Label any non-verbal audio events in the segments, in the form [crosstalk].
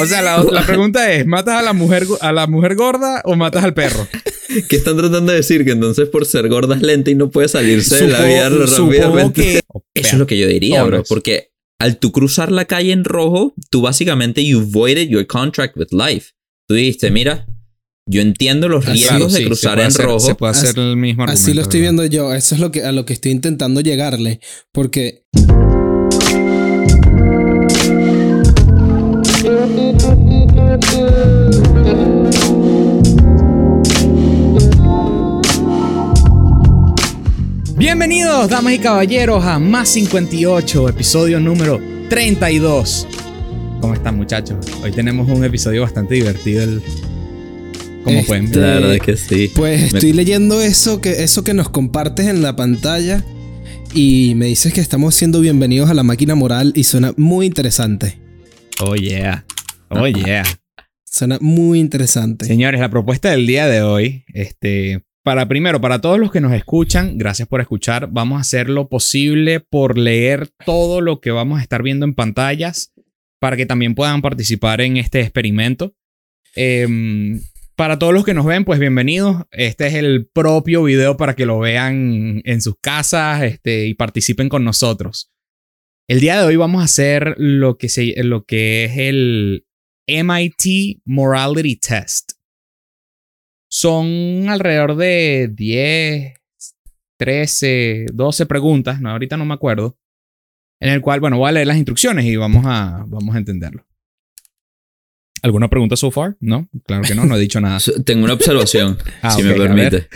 O sea, la, la pregunta es, ¿matas a la, mujer, a la mujer gorda o matas al perro? ¿Qué están tratando de decir? Que entonces por ser gorda es lenta y no puede salirse de la vida Supongo- supongo rápidamente. que- Eso es lo que yo diría, bro. Porque al tú cruzar la calle en rojo, tú básicamente you voided your contract with life. Tú dijiste, mira, yo entiendo los riesgos Claro, de sí, cruzar en hacer- rojo. Se puede hacer Así- el mismo argumento. Así lo estoy ¿verdad? viendo yo. Eso es lo que, a lo que estoy intentando llegarle. Porque Bienvenidos, damas y caballeros, a Más 58, episodio número 32. ¿Cómo están, muchachos? Hoy tenemos un episodio bastante divertido. el- Como Este- pueden ver. La verdad es que sí. Pues Me- estoy leyendo eso que, eso que nos compartes en la pantalla y me dices que estamos siendo bienvenidos a la máquina moral y suena muy interesante. Oh, yeah. Oh, yeah. Suena muy interesante. Señores, la propuesta del día de hoy, este, para primero, para todos los que nos escuchan, gracias por escuchar. Vamos a hacer lo posible por leer todo lo que vamos a estar viendo en pantallas para que también puedan participar en este experimento. Em, para todos los que nos ven, pues bienvenidos. Este es el propio video para que lo vean en sus casas este, y participen con nosotros. El día de hoy vamos a hacer lo que, se, lo que es el MIT Morality Test. Son alrededor de 10, 13, 12 preguntas, no, ahorita no me acuerdo, en el cual, bueno, voy a leer las instrucciones y vamos a, vamos a entenderlo. ¿Alguna pregunta so far? No, claro que no, no he dicho nada. [laughs] Tengo una observación, [laughs] Ah, si me permite.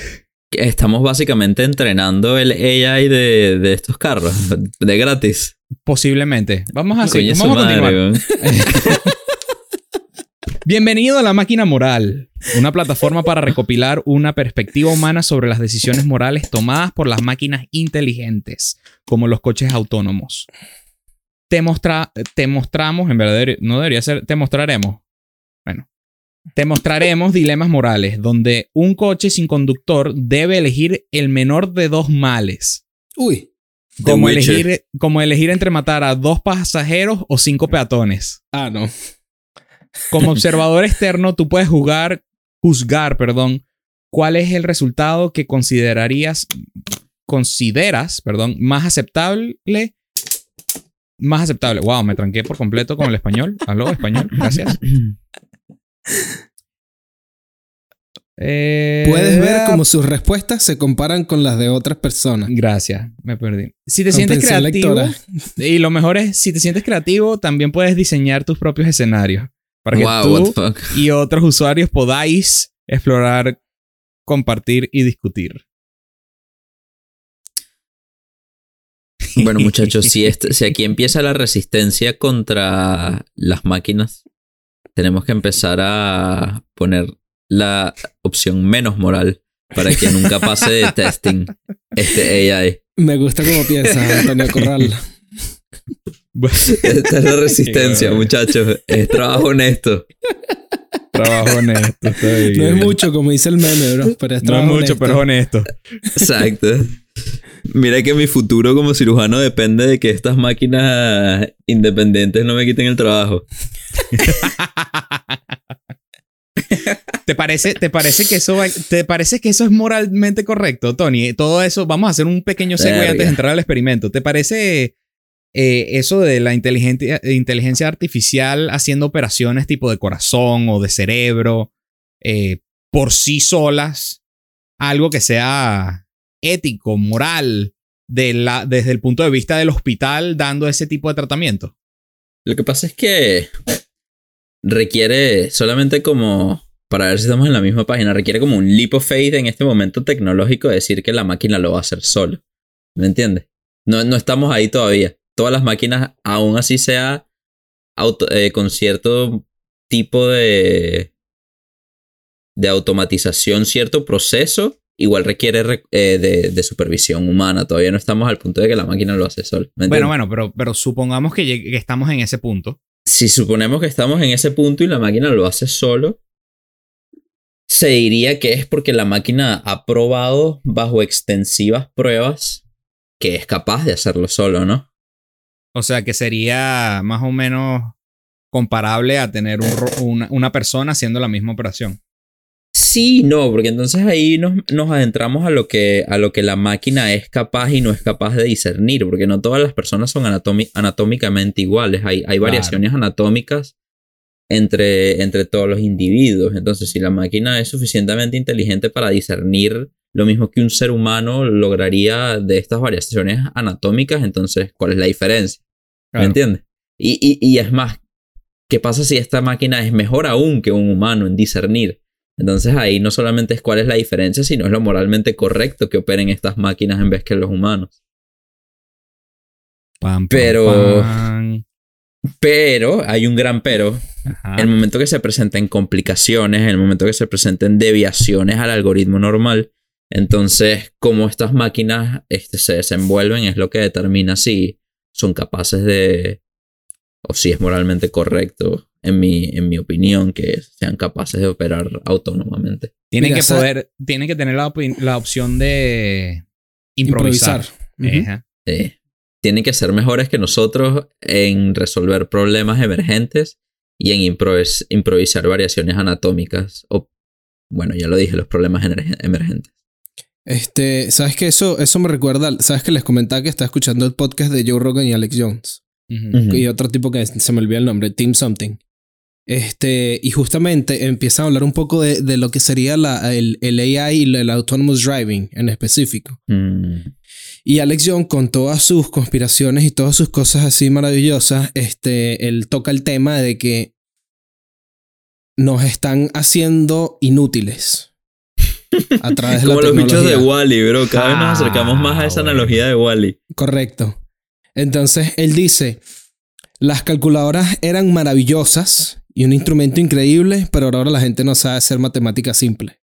Estamos básicamente entrenando el AI de, de estos carros, de gratis. Posiblemente. Vamos a, su vamos a continuar. [laughs] Bienvenido a La Máquina Moral, una plataforma para recopilar una perspectiva humana sobre las decisiones morales tomadas por las máquinas inteligentes, como los coches autónomos. Te, mostra te mostramos, en verdad no debería ser, te mostraremos. Bueno, te mostraremos dilemas morales, donde un coche sin conductor debe elegir el menor de dos males. Uy. Como elegir, como elegir entre matar a dos pasajeros o cinco peatones. Ah, no. Como [laughs] observador externo, tú puedes jugar, juzgar, perdón, cuál es el resultado que considerarías, consideras, perdón, más aceptable. Más aceptable. Wow, me tranqué por completo con el español. Aló, español. Gracias. [laughs] Eh, Puedes ver cómo sus respuestas se comparan con las de otras personas. Gracias, me perdí. Si te sientes creativo, lectora. y lo mejor es, si te sientes creativo, también puedes diseñar tus propios escenarios. Para que wow, tú y otros usuarios podáis explorar, compartir y discutir. Bueno, [laughs] muchachos, si, este- si aquí empieza la resistencia contra las máquinas, tenemos que empezar a poner la opción menos moral para que nunca pase de [laughs] testing este AI. Me gusta cómo piensas, Antonio Corral. Esta es la resistencia, muchachos. Es trabajo honesto. Trabajo honesto, está bien. No es mucho, como dice el meme, bro, pero es No es trabajo mucho, honesto. pero es honesto. Exacto. Mira que mi futuro como cirujano depende de que estas máquinas independientes no me quiten el trabajo. [laughs] ¿Te parece, ¿Te parece que eso va- te parece que eso es moralmente correcto, Tony? Todo eso, vamos a hacer un pequeño segue antes de entrar al experimento. ¿Te parece eh, eso de la inteligencia, inteligencia artificial haciendo operaciones tipo de corazón o de cerebro eh, por sí solas algo que sea ético, moral, de la, desde el punto de vista del hospital dando ese tipo de tratamiento? Lo que pasa es que requiere solamente como, para ver si estamos en la misma página, requiere como un leap of faith en este momento tecnológico de decir que la máquina lo va a hacer solo. ¿Me entiendes? No, no estamos ahí todavía. Todas las máquinas, aún así sea auto- eh, con cierto tipo de, de automatización, cierto proceso, igual requiere re- eh, de, de supervisión humana. Todavía no estamos al punto de que la máquina lo hace solo. ¿me Bueno, bueno, pero, pero supongamos que, que estamos en ese punto. Si suponemos que estamos en ese punto y la máquina lo hace solo, se diría que es porque la máquina ha probado bajo extensivas pruebas que es capaz de hacerlo solo, ¿no? O sea, que sería más o menos comparable a tener una persona haciendo la misma operación. Sí, no, porque entonces ahí nos, nos adentramos a lo, que, a lo que la máquina es capaz y no es capaz de discernir, porque no todas las personas son anatómicamente iguales, hay, hay variaciones anatómicas entre, entre todos los individuos. Entonces, si la máquina es suficientemente inteligente para discernir lo mismo que un ser humano lograría de estas variaciones anatómicas, entonces, ¿cuál es la diferencia? ¿Me entiendes? Y, y, y es más, ¿qué pasa si esta máquina es mejor aún que un humano en discernir? Entonces ahí no solamente es cuál es la diferencia, sino es lo moralmente correcto que operen estas máquinas en vez que los humanos. Pero-. Pero hay un gran pero. Ajá. El momento que se presenten complicaciones, el momento que se presenten deviaciones al algoritmo normal, entonces cómo estas máquinas este, se desenvuelven es lo que determina si son capaces de, o si es moralmente correcto, en mi, en mi opinión, que sean capaces de operar autónomamente. Tienen Mira, que poder, tienen que tener la, la opción de improvisar. Tienen que ser mejores que nosotros en resolver problemas emergentes y en improvis- improvisar variaciones anatómicas. O, bueno, ya lo dije, los problemas emergentes. Este, ¿sabes qué? Eso, eso me recuerda, ¿sabes que les comentaba que estaba escuchando el podcast de Joe Rogan y Alex Jones? Y otro tipo que se me olvidó el nombre, Team Something. Este, y justamente empiezan a hablar un poco de, de lo que sería la, el, el AI y el Autonomous Driving en específico. Mm, Y Alex Jones, con todas sus conspiraciones y todas sus cosas así maravillosas, este, él toca el tema de que nos están haciendo inútiles a través de la Como los bichos de. Wally, bro. Cada vez nos acercamos más a esa Ah, bueno. analogía de Wally. Correcto. Entonces él dice, las calculadoras eran maravillosas y un instrumento increíble, pero ahora la gente no sabe hacer matemáticas simples.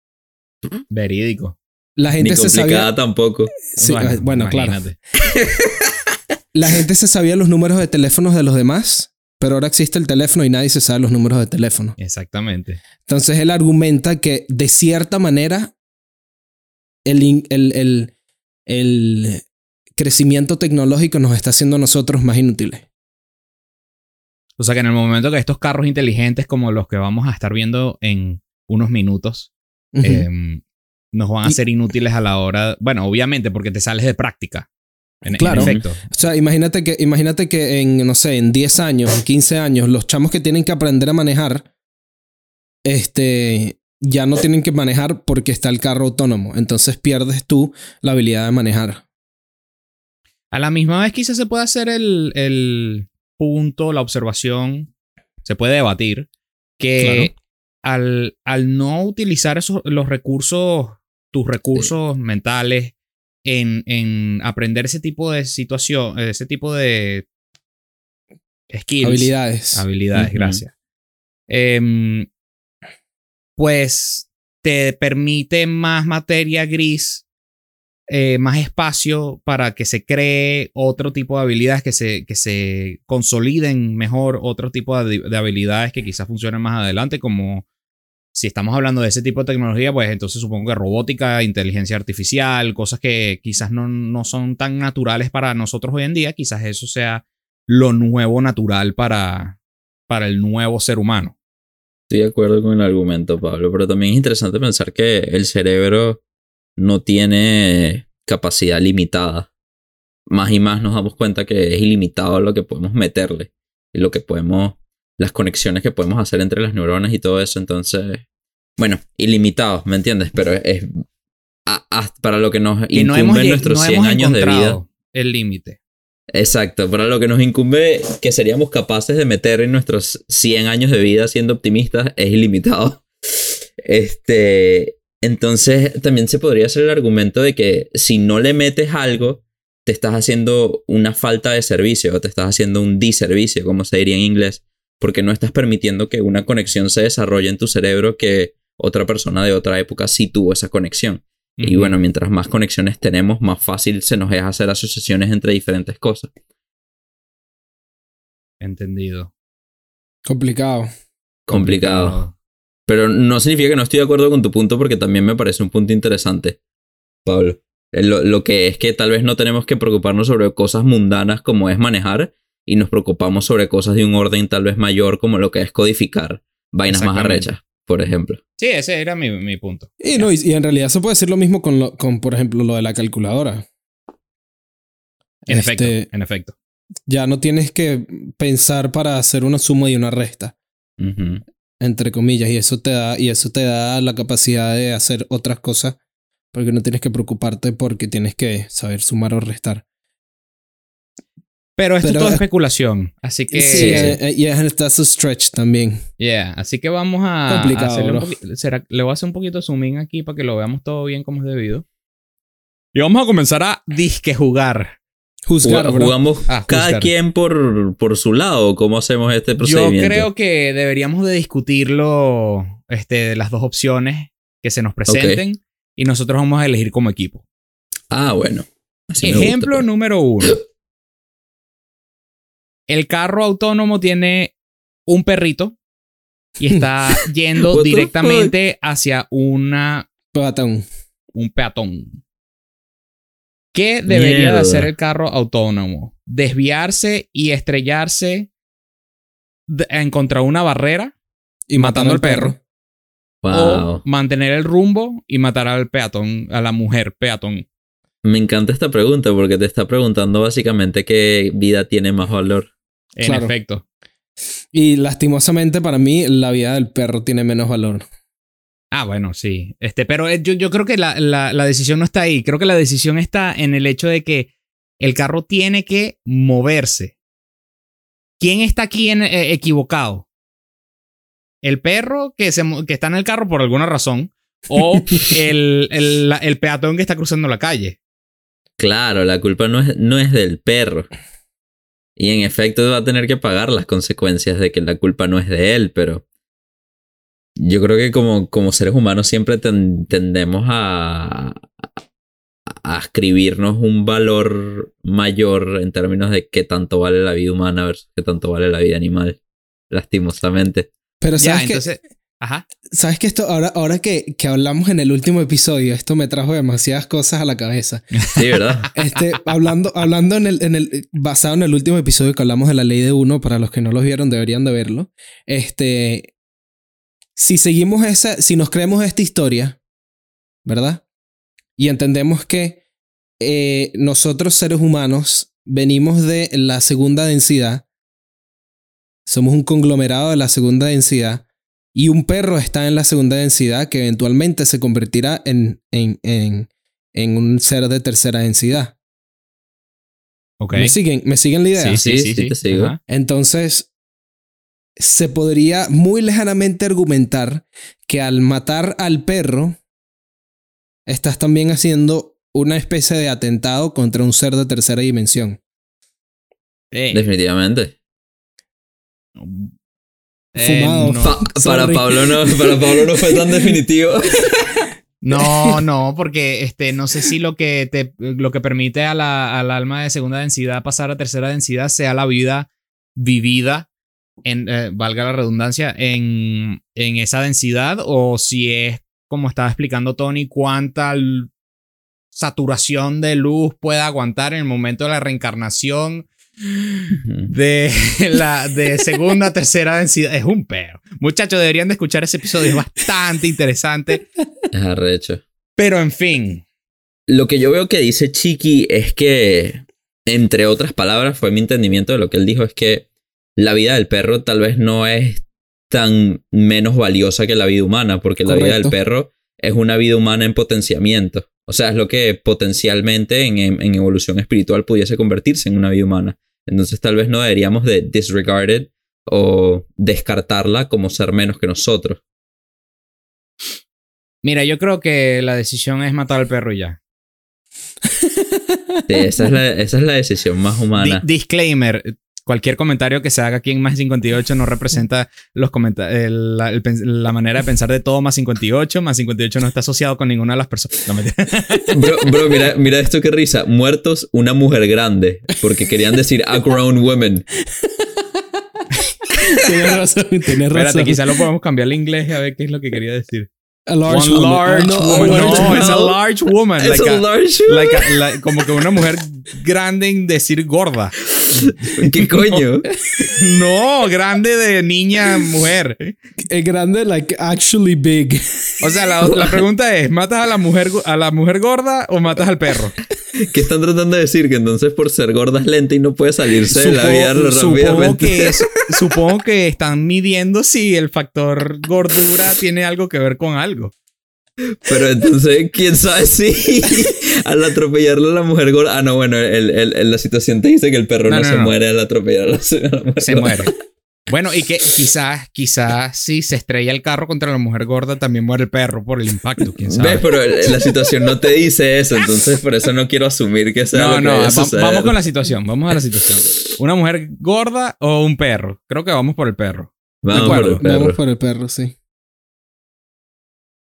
Verídico. La Ni gente se complicada sabía... tampoco. Sí, bueno, claro. imagínate. La gente se sabía los números de teléfonos de los demás, pero ahora existe el teléfono y nadie se sabe los números de teléfono. Exactamente. Entonces él argumenta que de cierta manera el, el, el, el crecimiento tecnológico nos está haciendo a nosotros más inútiles. O sea que en el momento que estos carros inteligentes como los que vamos a estar viendo en unos minutos em, nos van a ser inútiles a la hora, bueno, obviamente porque te sales de práctica. En, en Claro. efecto. O sea, imagínate que, imagínate que en, no sé, en 10 años, en 15 años, los chamos que tienen que aprender a manejar, este, ya no tienen que manejar porque está el carro autónomo. Entonces pierdes tú la habilidad de manejar. A la misma vez quizás se puede hacer el, el punto, la observación, se puede debatir que al, al no utilizar esos, los recursos, tus recursos mentales en, en aprender ese tipo de situación, ese tipo de skills, Habilidades. habilidades, gracias. Em, pues te permite más materia gris, eh, más espacio para que se cree otro tipo de habilidades, que se, que se consoliden mejor otro tipo de, de habilidades que quizás funcionen más adelante, como si estamos hablando de ese tipo de tecnología, pues entonces supongo que robótica, inteligencia artificial, cosas que quizás no, no son tan naturales para nosotros hoy en día, quizás eso sea lo nuevo natural para, para el nuevo ser humano. Estoy de acuerdo con el argumento, Pablo, pero también es interesante pensar que el cerebro no tiene capacidad limitada. Más y más nos damos cuenta que es ilimitado lo que podemos meterle y lo que podemos, las conexiones que podemos hacer entre las neuronas y todo eso. Entonces, bueno, ilimitado, ¿me entiendes? Pero es a- a- para lo que nos Y no incumbe hemos, nuestros no 100 hemos años de vida. el límite. Exacto, para lo que nos incumbe que seríamos capaces de meter en nuestros 100 años de vida siendo optimistas es ilimitado. [laughs] Este, entonces también se podría hacer el argumento de que si no le metes algo, te estás haciendo una falta de servicio o te estás haciendo un diservicio, como se diría en inglés, porque no estás permitiendo que una conexión se desarrolle en tu cerebro que otra persona de otra época sí tuvo esa conexión. Y bueno, mientras más conexiones tenemos, más fácil se nos es hacer asociaciones entre diferentes cosas. Entendido. Complicado. Complicado. Pero no significa que no estoy de acuerdo con tu punto porque también me parece un punto interesante, Pablo. Eh, Lo, lo que es que tal vez no tenemos que preocuparnos sobre cosas mundanas como es manejar y nos preocupamos sobre cosas de un orden tal vez mayor como lo que es codificar vainas más arrechas, por ejemplo. Sí, ese era mi, mi punto. Y, no, y, y en realidad se puede decir lo mismo con, lo- con, por ejemplo, lo de la calculadora. En Este, efecto, en efecto. Ya no tienes que pensar para hacer una suma y una resta. Entre comillas, y eso te da, y eso te da la capacidad de hacer otras cosas, porque no tienes que preocuparte porque tienes que saber sumar o restar. Pero esto pero- es todo especulación. Así que. sí, eh, y es that's a stretch también. Yeah, así que vamos a. Complicado, a hacerle un será- le voy a hacer un poquito de zoom in aquí para que lo veamos todo bien como es debido. Y vamos a comenzar a disque jugar. Juzgar, Juga- bro. Jugamos Ah, cada juzgar. quien por, por su lado. ¿Cómo hacemos este Yo procedimiento? creo que deberíamos de discutirlo, este, las dos opciones que se nos presenten y nosotros vamos a elegir como equipo. Ah, bueno. Así me gusta, Ejemplo pues. número uno. El carro autónomo tiene un perrito y está [laughs] yendo directamente hacia una, Patón. un peatón. ¿Qué debería de hacer el carro autónomo? Desviarse y estrellarse de- en contra una barrera Y Matando matando al perro. Wow. o mantener el rumbo y matar al peatón, a la mujer peatón. Me encanta esta pregunta porque te está preguntando básicamente qué vida tiene más valor. En Claro. efecto. Y lastimosamente para mí la vida del perro tiene menos valor. Ah, bueno, sí. Este, pero eh, yo, yo creo que la, la- la decisión no está ahí. Creo que la decisión está en el hecho de que el carro tiene que moverse. ¿Quién está aquí en- eh, equivocado? ¿El perro que, se, que está en el carro por alguna razón? ¿O [laughs] el, el, el peatón que está cruzando la calle? Claro, la culpa no es, no es del perro. Y en efecto va a tener que pagar las consecuencias de que la culpa no es de él, pero yo creo que como, como seres humanos siempre ten- tendemos a, a escribirnos un valor mayor en términos de qué tanto vale la vida humana versus qué tanto vale la vida animal, lastimosamente. Pero Ya, sabes que, entonces. Ajá. sabes que esto, ahora, ahora que, que hablamos en el último episodio, esto me trajo demasiadas cosas a la cabeza. [laughs] Sí, ¿verdad? Este, hablando, hablando en el, en el, basado en el último episodio que hablamos de la ley de uno, para los que no los vieron, deberían de verlo. Este, si seguimos esa, si nos creemos esta historia, ¿verdad? Y entendemos que eh, nosotros seres humanos venimos de la segunda densidad, somos un conglomerado de la segunda densidad, y un perro está en la segunda densidad que eventualmente se convertirá en, en, en, en un ser de tercera densidad. Ok. ¿Me siguen? ¿Me siguen la idea? Sí, sí, te sigo. Ajá. Entonces, se podría muy lejanamente argumentar que al matar al perro, estás también haciendo una especie de atentado contra un ser de tercera dimensión. Definitivamente. eh, Fumado. no. Pa- para. Pablo no, para Pablo no fue tan definitivo. [laughs] No, no, porque este, no sé si lo que, te, lo que permite a la, al alma de segunda densidad pasar a tercera densidad sea la vida vivida, en, eh, valga la redundancia, en, en esa densidad o si es, como estaba explicando Tony, cuánta saturación de luz puede aguantar en el momento de la reencarnación de [laughs] la de segunda tercera densidad. Es un peo. Muchachos, deberían de escuchar ese episodio, es bastante interesante. Es arrecho. Pero en fin, Lo que yo veo que dice Chiqui es que, entre otras palabras, fue mi entendimiento de lo que él dijo, es que la vida del perro tal vez no es tan menos valiosa que la vida humana, porque la vida del perro es una vida humana en potenciamiento. O sea, es lo que potencialmente en, en- en evolución espiritual pudiese convertirse en una vida humana. Entonces tal vez no deberíamos de disregard it o descartarla como ser menos que nosotros. Mira, yo creo que la decisión es matar al perro y ya. Sí, esa, es la, esa es la decisión más Di- humana. disclaimer. Cualquier comentario que se haga aquí en Más 58 no representa los el- la, el la manera de pensar de todo Más 58. Más 58 no está asociado con ninguna de las personas. No. [laughs] Bro, bro, mira, mira esto que risa. Muertos, una mujer grande. Porque querían decir a grown woman. Tienes razón, tienes Espérate, razón. quizá lo podemos cambiar al inglés a ver qué es lo que quería decir. A large One woman. large no, woman. a No, large- it's a large woman. It's like a a- large like a- like- como que una mujer grande en decir gorda. [laughs] ¿Qué coño? No, grande de niña, mujer. Es grande, like, actually big. O sea, la, la pregunta es, ¿matas a la, mujer, a la mujer gorda o matas al perro? ¿Qué están tratando de decir? Que entonces por ser gorda es lenta y no puede salirse de la vida supongo rápidamente. que es- [laughs] supongo que están midiendo si el factor gordura tiene algo que ver con algo. Pero entonces, ¿quién sabe si [laughs] al atropellarle a la mujer gorda... Ah, no, bueno, el, el- el- la situación te dice que el perro no, No, no, se no. muere al atropellar a la, a la mujer Se gorda. muere. Bueno, y que quizás, quizás si se estrella el carro contra la mujer gorda, también muere el perro por el impacto, quién sabe. ¿Ves? Pero la [laughs] situación no te dice eso, entonces por eso no quiero asumir que sea No, lo que no, vaya a va- suceder. vamos con la situación, vamos a la situación. ¿Una mujer gorda o un perro? Creo que vamos por el perro. Vamos de por acuerdo, el perro. Vamos por el perro, sí.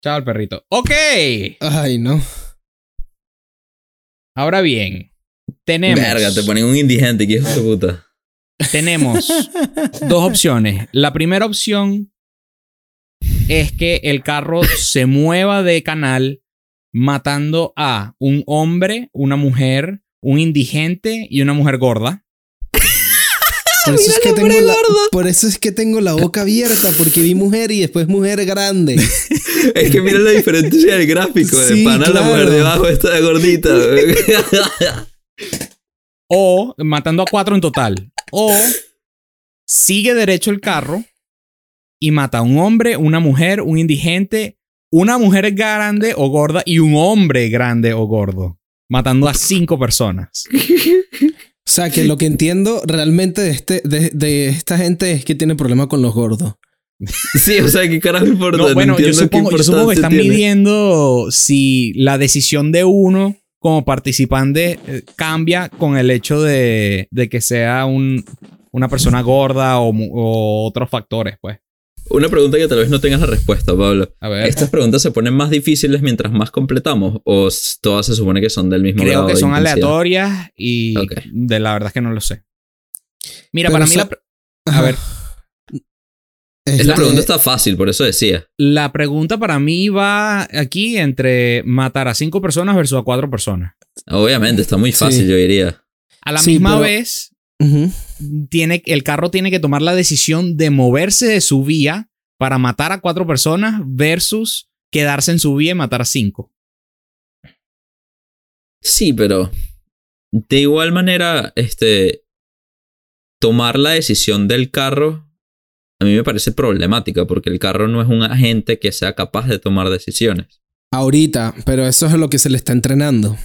Chao, el perrito. Ok. Ay, no. Ahora bien, tenemos, Verga, te ponen un indigente, que hijo de puta. tenemos [laughs] dos opciones. La primera opción es que el carro se mueva de canal matando a un hombre, una mujer, un indigente y una mujer gorda. Por eso, es que tengo la, por eso es que tengo la boca abierta, porque vi mujer y después mujer grande. [laughs] Es que mira la diferencia del gráfico. De Sí, pana la claro. mujer debajo está gordita. O matando a cuatro en total. O sigue derecho el carro y mata a un hombre, una mujer, un indigente, una mujer grande o gorda y un hombre grande o gordo. Matando a cinco personas. [laughs] O sea, que lo que entiendo realmente de, este, de, de esta gente es que tiene problema con los gordos. [laughs] sí, o sea, ¿qué carajo importa? No, bueno, yo supongo, yo supongo que están tiene. midiendo si la decisión de uno como participante eh, cambia con el hecho de, de que sea un, una persona gorda o, mu- o otros factores, pues. Una pregunta que tal vez no tengas la respuesta, Pablo. A ver. ¿Estas preguntas se ponen más difíciles mientras más completamos? ¿O todas se supone que son del mismo Creo grado que de son aleatorias y Ok. de la verdad es que no lo sé. Mira, Pero para mí la, a ver, [sighs] Esta Este, pregunta está fácil, por eso decía. la pregunta para mí va aquí entre matar a cinco personas versus a cuatro personas. Obviamente, está muy fácil, Sí. yo diría. A la Sí, misma pero- vez, Tiene, el carro tiene que tomar la decisión de moverse de su vía para matar a cuatro personas versus quedarse en su vía y matar a cinco. Sí, pero de igual manera, este, tomar la decisión del carro a mí me parece problemática porque el carro no es un agente que sea capaz de tomar decisiones. Ahorita, pero eso es lo que se le está entrenando.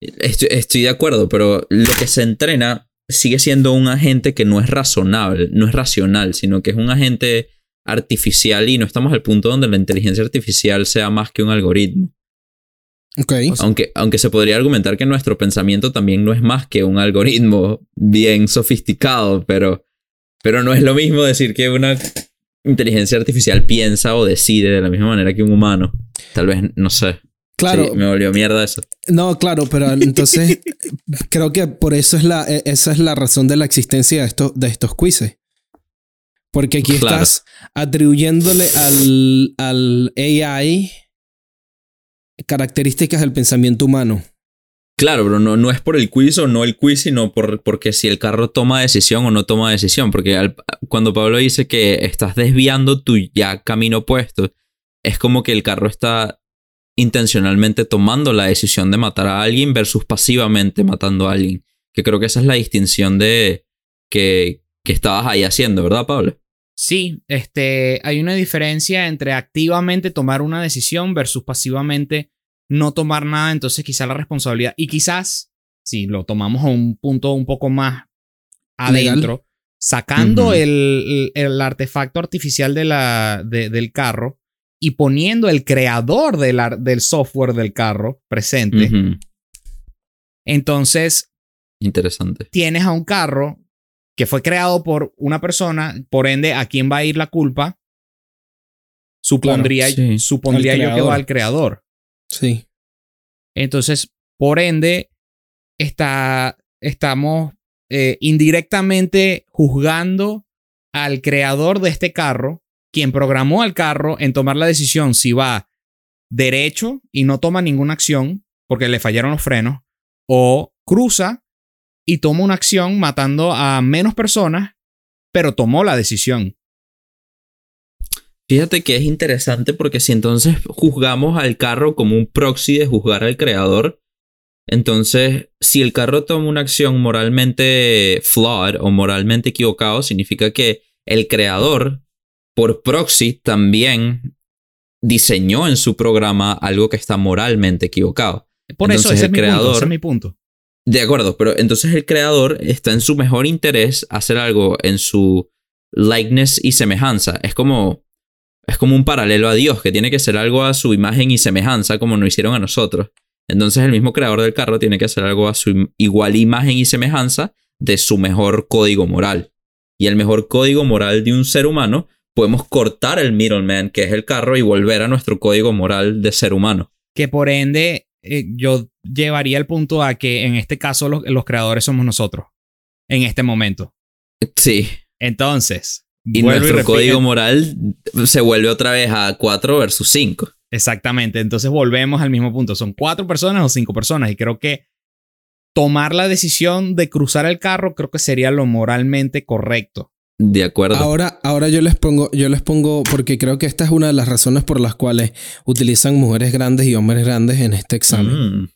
Estoy, estoy de acuerdo, pero lo que se entrena sigue siendo un agente que no es razonable, no es racional, sino que es un agente artificial y no estamos al punto donde la inteligencia artificial sea más que un algoritmo. Aunque, aunque se podría argumentar que nuestro pensamiento también no es más que un algoritmo bien sofisticado, pero, pero no es lo mismo decir que una inteligencia artificial piensa o decide de la misma manera que un humano. Tal vez, no sé. Claro, Sí, me volvió mierda eso. no, claro, pero entonces [laughs] creo que por eso es la, e- esa es la razón de la existencia de estos, de estos quizzes. Porque aquí Claro. estás atribuyéndole al, al AI características del pensamiento humano. Claro, pero no, no es por el quiz o no el quiz, sino por, porque si el carro toma decisión o no toma decisión. Porque al- cuando Pablo dice que estás desviando tu ya camino opuesto, es como que el carro está intencionalmente tomando la decisión de matar a alguien versus pasivamente matando a alguien. Que creo que esa es la distinción de que, que estabas ahí haciendo, ¿verdad, Pablo? Sí, este, hay una diferencia entre activamente tomar una decisión versus pasivamente no tomar nada. Entonces, quizá la responsabilidad, y quizás, si lo tomamos a un punto un poco más adentro, sacando el, el- el artefacto artificial de la, de- del carro y poniendo el creador del, del software del carro presente, entonces Interesante. tienes a un carro que fue creado por una persona, por ende, ¿a quién va a ir la culpa? Supondría, Claro, sí. supondría yo que va al creador. Sí. Entonces, por ende, está, estamos eh, indirectamente juzgando al creador de este carro, quien programó al carro en tomar la decisión si va derecho y no toma ninguna acción porque le fallaron los frenos, o cruza y toma una acción matando a menos personas, pero tomó la decisión. Fíjate que es interesante porque si entonces juzgamos al carro como un proxy de juzgar al creador, entonces si el carro toma una acción moralmente flawed o moralmente equivocado, significa que el creador, por proxy, también diseñó en su programa algo que está moralmente equivocado. Por eso Entonces, ese el es, mi punto, creador- ese es mi punto. De acuerdo, pero entonces el creador está en su mejor interés hacer algo en su likeness y semejanza. Es como es como un paralelo a Dios, que tiene que ser algo a su imagen y semejanza como nos hicieron a nosotros. Entonces el mismo creador del carro tiene que hacer algo a su igual imagen y semejanza de su mejor código moral. Y el mejor código moral de un ser humano, podemos cortar el middleman, que es el carro, y volver a nuestro código moral de ser humano. Que por ende, eh, yo llevaría el punto a que en este caso los, los creadores somos nosotros. En este momento. Sí, Entonces. Y nuestro código moral se vuelve otra vez a 4 versus 5. Exactamente. Entonces volvemos al mismo punto. ¿Son cuatro personas o cinco personas? Y creo que tomar la decisión de cruzar el carro creo que sería lo moralmente correcto. De acuerdo. Ahora, ahora yo les pongo, yo les pongo, porque creo que esta es una de las razones por las cuales utilizan mujeres grandes y hombres grandes en este examen. Mm,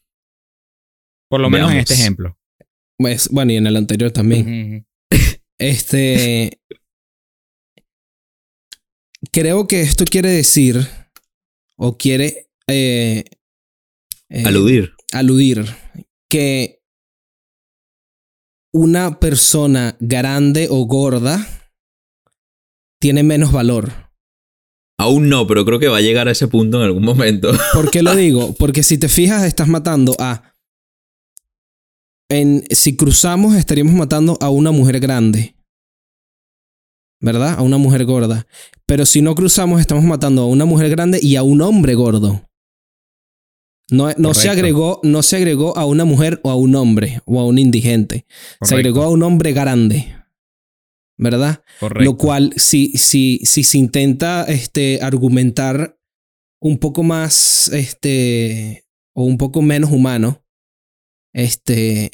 Por lo menos en este ejemplo. Pues, bueno, y en el anterior también. Este. Creo que esto quiere decir, o quiere eh, eh, aludir. aludir, que una persona grande o gorda tiene menos valor. Aún no, pero creo que va a llegar a ese punto en algún momento. [laughs] ¿Por qué lo digo? Porque si te fijas, estás matando a. En, si cruzamos, estaríamos matando a una mujer grande. ¿Verdad? A una mujer gorda. Pero si no cruzamos, estamos matando a una mujer grande y a un hombre gordo. No, no se agregó, no se agregó a una mujer o a un hombre o a un indigente. Se agregó a un hombre grande. ¿Verdad? correcto. Lo cual, si, si, si se intenta este, argumentar un poco más, este, o un poco menos humano, este,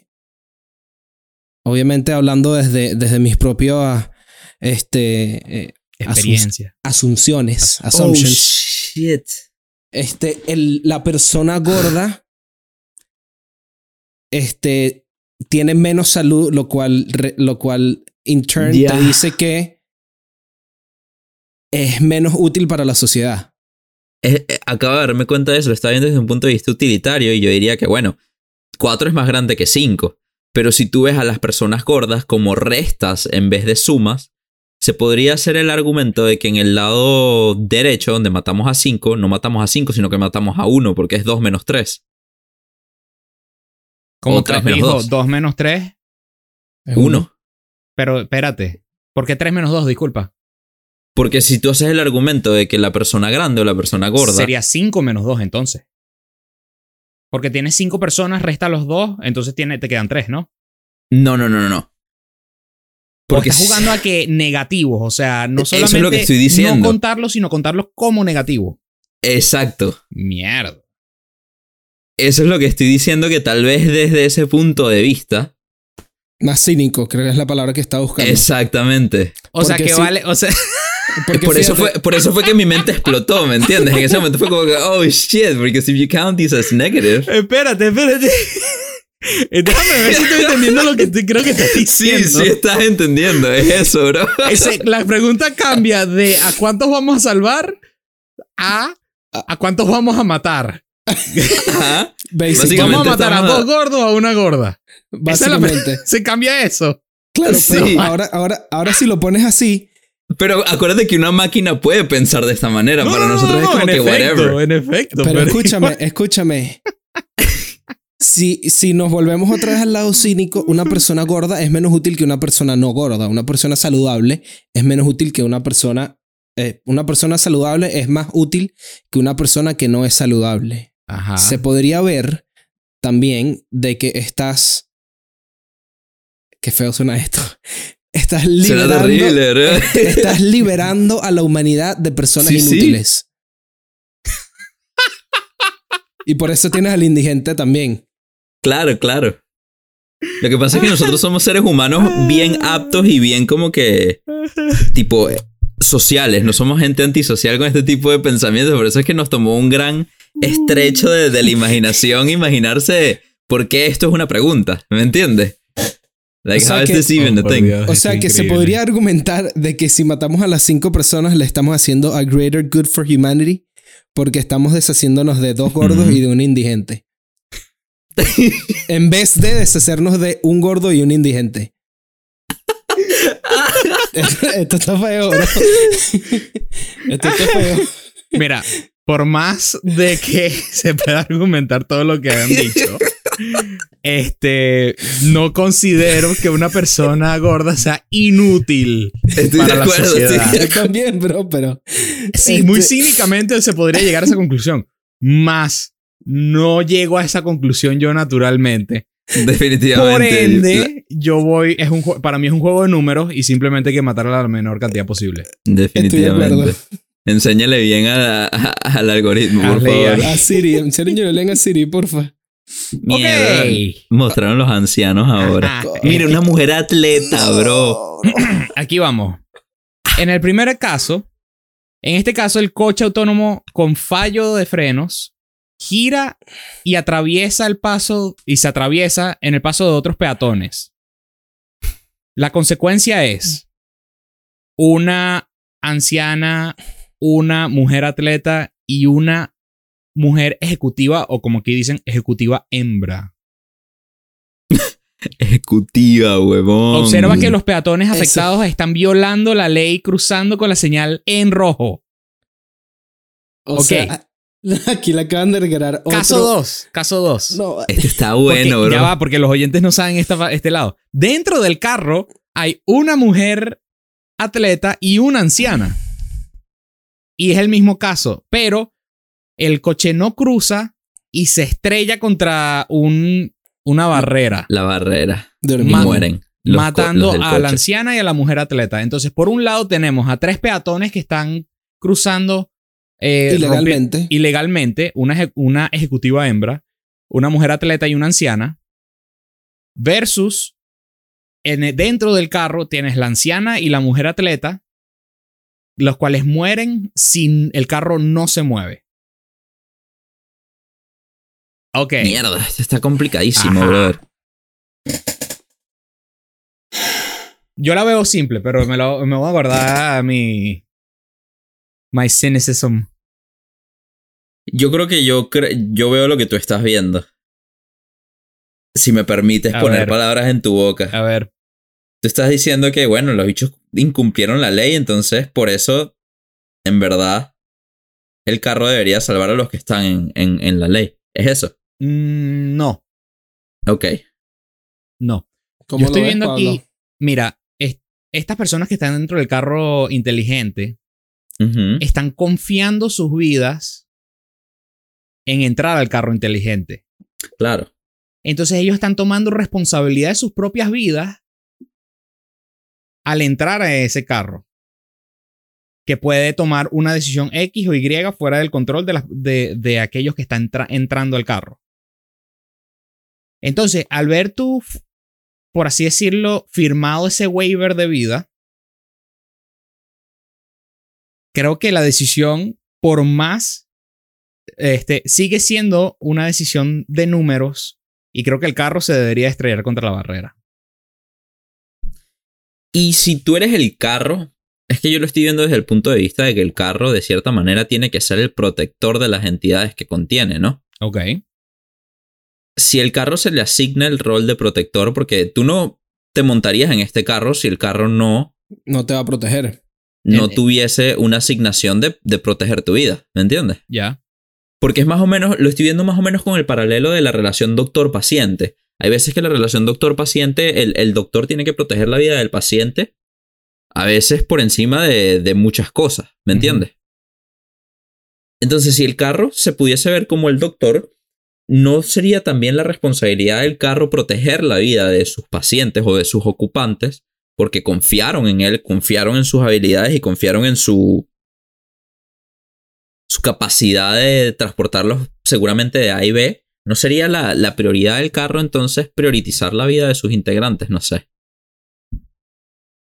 obviamente hablando desde, desde mis propias, este, eh, Experiencia. asunciones, Oh, assumptions, shit. Este, el, la persona gorda, este, tiene menos salud, lo cual, re- lo cual, in turn, te dice que es menos útil para la sociedad. Eh, eh, acabo de darme cuenta de eso, lo estaba viendo desde un punto de vista utilitario y yo diría que, bueno, 4 es más grande que 5. Pero si tú ves a las personas gordas como restas en vez de sumas, se podría hacer el argumento de que en el lado derecho, donde matamos a 5, no matamos a 5, sino que matamos a 1, porque es 2 menos 3. Como o tres tres menos dijo, dos. 2 menos 3. Es 1. Pero espérate. ¿Por qué 3 menos 2? Disculpa. Porque si tú haces el argumento de que la persona grande o la persona gorda. Sería 5 menos 2 entonces. Porque tienes 5 personas, resta los 2, entonces tiene, te quedan 3, ¿no? No, no, no, no, no. Porque estás jugando a que negativos, o sea, no Eso es lo solamente que estoy diciendo. no contarlos, sino contarlos como negativo. Exacto. Mierda. Eso es lo que estoy diciendo que tal vez desde ese punto de vista. Más cínico, creo que es la palabra que estaba buscando. Exactamente. O sea, que sí. vale, o sea, [laughs] Porque por, eso fue, por eso fue que mi mente explotó, ¿me entiendes? En ese momento fue como que, oh shit, because if you count these as negative. [laughs] espérate, espérate. Déjame ver si estoy entendiendo lo que te- creo que estás Sí, diciendo. sí estás entendiendo, es eso, bro. Ese- la pregunta cambia de a cuántos vamos a salvar a a cuántos vamos a matar. Ajá. Básicamente- ¿Vamos a matar a dos gordos o a una gorda? Básicamente. [laughs] Se cambia eso. Claro, pero Sí. ahora, ahora, ahora si lo pones así, Pero acuérdate que una máquina puede pensar de esta manera. No, Para no, nosotros no, es como en que efecto, whatever. En efecto. pero pero- escúchame, escúchame. Si, si nos volvemos otra vez al lado cínico, una persona gorda es menos útil que una persona no gorda. Una persona saludable es menos útil que una persona... eh, una persona saludable es más útil que una persona que no es saludable. Ajá. Se podría ver también de que estás... Qué feo suena esto. [laughs] Estás liberando, terrible, ¿verdad? estás liberando a la humanidad de personas Sí, sí. inútiles. Y por eso tienes al indigente también. Claro, claro. Lo que pasa es que nosotros somos seres humanos bien aptos y bien como que tipo sociales, no somos gente antisocial con este tipo de pensamientos, por eso es que nos tomó un gran estrecho de, de la imaginación imaginarse por qué esto es una pregunta, ¿me entiendes? Like, O sea how is que- this even Oh, a por thing? Dios. O sea que se podría argumentar de que si matamos a las cinco personas le estamos haciendo a greater good for humanity porque estamos deshaciéndonos de dos gordos y de un indigente. [laughs] en vez de deshacernos de un gordo y un indigente. [laughs] Esto está feo, bro. Esto está feo. Mira, por más de que [laughs] se pueda argumentar todo lo que han dicho, este, no considero que una persona gorda sea inútil. Estoy Para de la acuerdo, sociedad. estoy de Yo también, bro, pero. Sí, Este- muy cínicamente se podría llegar a esa conclusión. Más no llego a esa conclusión yo naturalmente. [laughs] Definitivamente. Por La- ende, yo voy, es un para mí es un juego de números y simplemente hay que matar a la menor cantidad posible. Estoy de. Definitivamente. Enséñale bien a la- a- al algoritmo, por favor. A Siri, en serio, leen a Siri, porfa. Mierda. Mostraron los ancianos ahora. Ajá. Mira, una mujer atleta, bro. [clears throat] Aquí vamos. En el primer caso, en este caso, el coche autónomo con fallo de frenos gira y atraviesa el paso y se atraviesa en el paso de otros peatones. La consecuencia es una anciana, una mujer atleta y una mujer ejecutiva o como aquí dicen, ejecutiva hembra. [laughs] Ejecutiva, huevón. Observa que los peatones Eso. afectados están violando la ley cruzando con la señal en rojo. O Ok. sea, [laughs] aquí le acaban de regalar otro. Caso 2. Caso 2. No, Este está [laughs] bueno, bro. Ya va, porque los oyentes no saben esta, este lado. Dentro del carro hay una mujer atleta y una anciana. Y es el mismo caso, pero el coche no cruza y se estrella contra un, una barrera, La barrera. Y mueren. Los matando a la anciana y a la mujer atleta. Entonces, por un lado tenemos a tres peatones que están cruzando eh, Ilegalmente. ilegalmente, una, eje- una ejecutiva hembra, una mujer atleta y una anciana, versus en, dentro del carro tienes la anciana y la mujer atleta, los cuales mueren sin el carro no se mueve. Ok. Mierda, esto está complicadísimo, Ajá. brother. Yo la veo simple, pero me, lo, me voy a guardar a mi. My cynicism. Yo creo que yo, cre- yo veo lo que tú estás viendo. Si me permites A poner ver. palabras en tu boca. A ver. Tú estás diciendo que, bueno, los bichos incumplieron la ley, entonces por eso, en verdad, el carro debería salvar a los que están en, en, en la ley. ¿Es eso? Mm, no, Ok. no. ¿Cómo Yo lo estoy ves, viendo Pablo? aquí. Mira, es- estas personas que están dentro del carro inteligente Están confiando sus vidas en entrar al carro inteligente. Claro. Entonces ellos están tomando responsabilidad de sus propias vidas al entrar a ese carro. Que puede tomar una decisión X o Y fuera del control de, de, de aquellos que están entra- entrando al carro. Entonces, al ver tú, por así decirlo, firmado ese waiver de vida, creo que la decisión, por más, este, sigue siendo una decisión de números y creo que el carro se debería estrellar contra la barrera. Y si tú eres el carro, es que yo lo estoy viendo desde el punto de vista de que el carro, de cierta manera, tiene que ser el protector de las entidades que contiene, ¿no? Ok. si el carro se le asigna el rol de protector, porque tú no te montarías en este carro si el carro no, No te va a proteger. No tuviese una asignación de, de proteger tu vida, ¿me entiendes? Ya. Porque es más o menos, lo estoy viendo más o menos con el paralelo de la relación doctor-paciente. Hay veces que la relación doctor-paciente, el, el doctor tiene que proteger la vida del paciente, a veces por encima de, de muchas cosas, ¿me entiendes? Entonces, si el carro se pudiese ver como el doctor, ¿no sería también la responsabilidad del carro proteger la vida de sus pacientes o de sus ocupantes? Porque confiaron en él, confiaron en sus habilidades y confiaron en su, su capacidad de transportarlos seguramente de A y B ¿No sería la, la prioridad del carro entonces priorizar la vida de sus integrantes? No sé.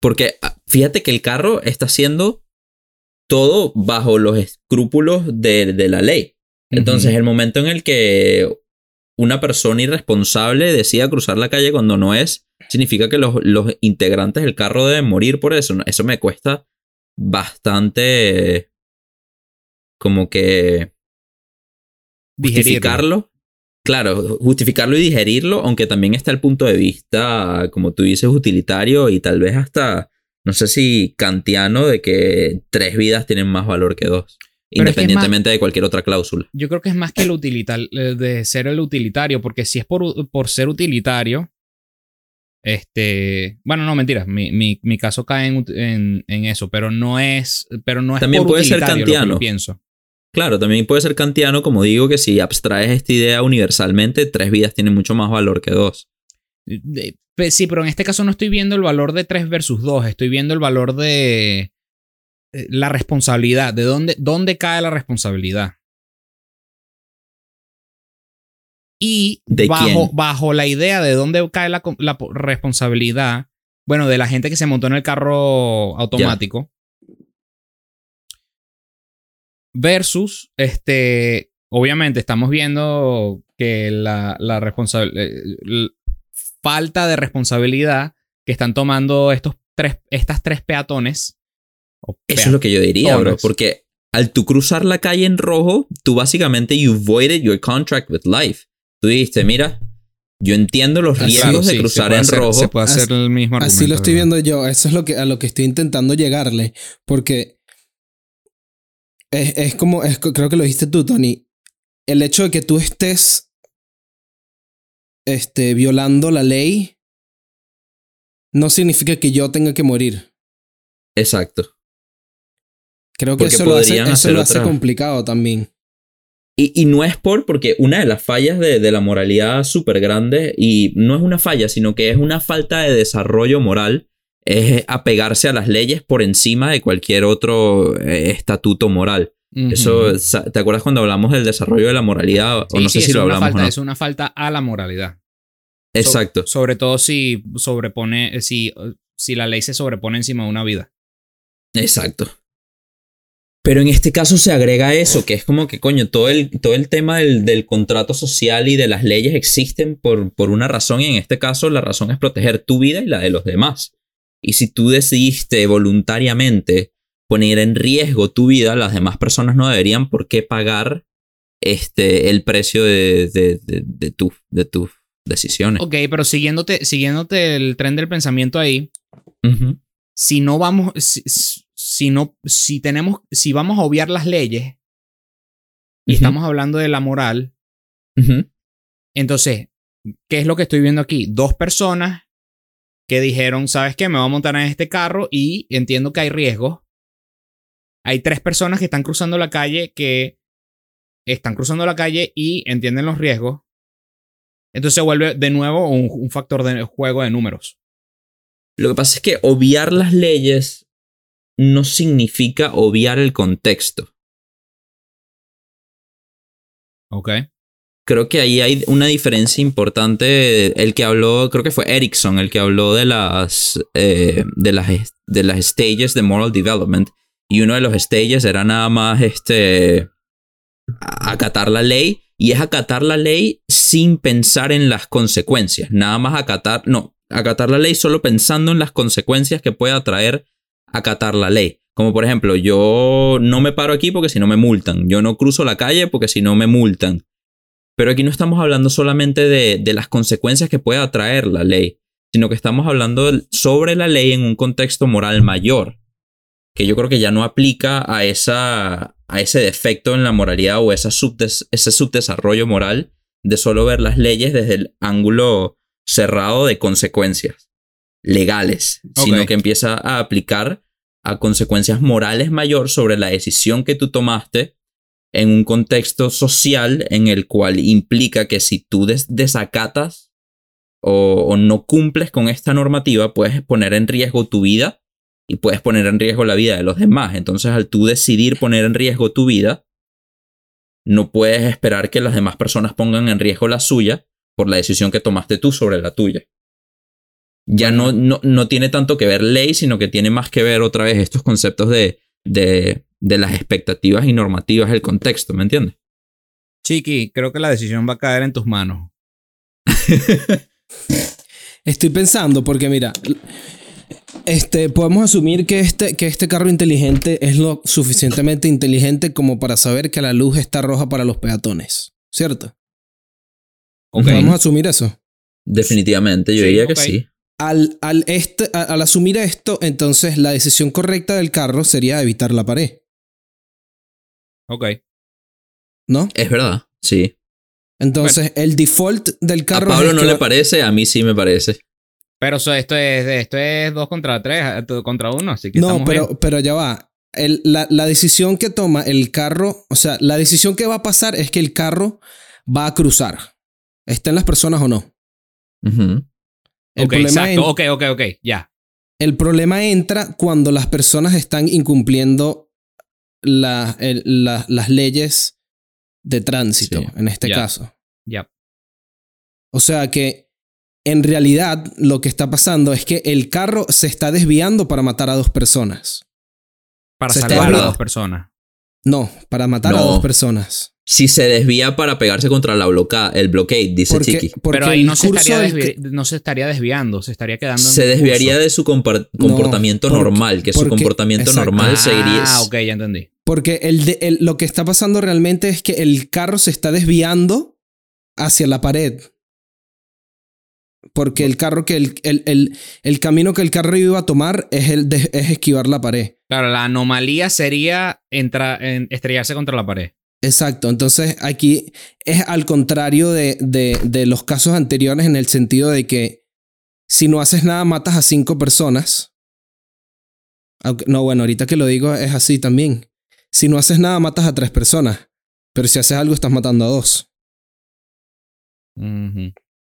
Porque ah, fíjate que el carro está haciendo todo bajo los escrúpulos de, de la ley. Entonces, el momento en el que una persona irresponsable decida cruzar la calle cuando no es, significa que los, los integrantes del carro deben morir por eso. Eso me cuesta bastante como que justificarlo. Claro, justificarlo y digerirlo, aunque también está el punto de vista, como tú dices, utilitario y tal vez hasta, no sé si kantiano, de que tres vidas tienen más valor que dos. independientemente de cualquier otra cláusula. Yo creo que es más que el utilitario, de ser el utilitario, porque si es por, por ser utilitario, este, bueno, no, mentiras, mi, mi, mi caso cae en, en, en, eso, pero no es, pero no es También por puede ser kantiano. pienso. Claro, también puede ser kantiano, como digo, que si abstraes esta idea universalmente, tres vidas tienen mucho más valor que dos. Sí, pero en este caso no estoy viendo el valor de 3 versus 2, estoy viendo el valor de eh, la responsabilidad, de dónde, dónde cae la responsabilidad. Y ¿De bajo, quién? bajo la idea de dónde cae la, la po- responsabilidad, bueno, de la gente que se montó en el carro automático, versus, este, obviamente estamos viendo que la, la responsabilidad, falta de responsabilidad que están tomando estos tres, estas tres peatones. Eso es lo que yo diría, bro, porque al tú cruzar la calle en rojo, tú básicamente you voided your contract with life. Tú dijiste, mira, yo entiendo los riesgos sí, de cruzar en hacer- rojo. Se puede hacer Así- el mismo argumento. Así lo estoy ¿verdad? viendo yo. Eso es lo que, a lo que estoy intentando llegarle. Porque es, es como, es, creo que lo dijiste tú, Tony. El hecho de que tú estés este, violando la ley no significa que yo tenga que morir. Exacto. Creo que Porque eso lo hace, eso lo hace complicado también. Y, y no es por, porque una de las fallas de, de la moralidad súper grande, y no es una falla, sino que es una falta de desarrollo moral, es apegarse a las leyes por encima de cualquier otro eh, estatuto moral. Eso, ¿te acuerdas cuando hablamos del desarrollo de la moralidad? O Sí, no sí, sé si es lo una hablamos falta, o no. Es una falta a la moralidad. So- Exacto. sobre todo si sobrepone, si, si la ley se sobrepone encima de una vida. Exacto. Pero en este caso se agrega eso, que es como que, coño, todo el, todo el tema del, del contrato social y de las leyes existen por, por una razón, y en este caso la razón es proteger tu vida y la de los demás. Y si tú decidiste voluntariamente poner en riesgo tu vida, las demás personas no deberían por qué pagar este, el precio de, de, de, de tu- de tus decisiones. Ok, pero siguiéndote, siguiéndote el tren del pensamiento ahí, Ujú. Si no vamos, si, si no, si tenemos, si vamos a obviar las leyes y estamos hablando de la moral, entonces, ¿qué es lo que estoy viendo aquí? Dos personas que dijeron, ¿sabes qué? Me voy a montar en este carro y entiendo que hay riesgos. Hay tres personas que están cruzando la calle que están cruzando la calle y entienden los riesgos. Entonces se vuelve de nuevo un, un factor de juego de números. Lo que pasa es que obviar las leyes no significa obviar el contexto. Ok. Creo que ahí hay una diferencia importante. El que habló, creo que fue Erickson, el que habló de las, eh, de las, de las stages de moral development. Y uno de los stages era nada más este, acatar la ley. Y es acatar la ley sin pensar en las consecuencias. Nada más acatar, no, acatar la ley solo pensando en las consecuencias que pueda traer acatar la ley. Como por ejemplo, yo no me paro aquí porque si no me multan. Yo no cruzo la calle porque si no me multan. Pero aquí no estamos hablando solamente de, de las consecuencias que pueda traer la ley, sino que estamos hablando sobre la ley en un contexto moral mayor, que yo creo que ya no aplica a, esa, a ese defecto en la moralidad o esa subdes- ese subdesarrollo moral de solo ver las leyes desde el ángulo cerrado de consecuencias legales, sino que empieza a aplicar a consecuencias morales mayor sobre la decisión que tú tomaste en un contexto social en el cual implica que si tú des- desacatas o, o no cumples con esta normativa, puedes poner en riesgo tu vida y puedes poner en riesgo la vida de los demás. Entonces, al tú decidir poner en riesgo tu vida, no puedes esperar que las demás personas pongan en riesgo la suya por la decisión que tomaste tú sobre la tuya. Ya no, no, no tiene tanto que ver ley, sino que tiene más que ver otra vez estos conceptos de, de, de las expectativas y normativas del contexto, ¿me entiendes? Chiqui, creo que la decisión va a caer en tus manos. [laughs] Estoy pensando, porque mira, este, podemos asumir que este, que este carro inteligente es lo suficientemente inteligente como para saber que la luz está roja para los peatones, ¿cierto? Ok. Podemos asumir eso. Definitivamente, yo Sí, diría que sí. Al, al, este, a- al asumir esto, entonces la decisión correcta del carro sería evitar la pared, Ok. ¿no? Es verdad, sí. Entonces, el default del A carro Pablo es no que le parece, a mí sí me parece. Pero eso- esto es esto es dos contra tres, contra uno, así que No, pero, bien. pero ya va. El- la, la decisión que toma el carro, o sea, la decisión que va a pasar es que el carro va a cruzar. Estén las personas o no. El, Ok, problema exacto. en- Ok, ok, ok. Ya. el problema entra cuando las personas están incumpliendo la- el- la- las leyes de tránsito, Sí, en este caso. Ya. O sea que en realidad lo que está pasando es que el carro se está desviando para matar a dos personas. Para Se está salvar a dos personas. No, para matar a dos personas. Si se desvía para pegarse contra la bloca el blockade, dice Porque, Chiqui. porque Pero ahí el no se, curso estaría del- no se estaría desviando, se estaría quedando en Se desviaría curso. de su compar- No, comportamiento porque- normal, que su comportamiento exacto. normal seguiría. Ah, ok, ya entendí. Porque el de- el- lo que está pasando realmente es que el carro se está desviando hacia la pared. Porque el carro que el, el, el, el camino que el carro iba a tomar es, el de- es esquivar la pared. Claro, la anomalía sería entra- en- estrellarse contra la pared. Exacto. Entonces aquí es al contrario de, de, los casos anteriores en el sentido de que si no haces nada matas a cinco personas. No, bueno, ahorita que lo digo es así también. Si no haces nada matas a tres personas. Pero si haces algo estás matando a dos.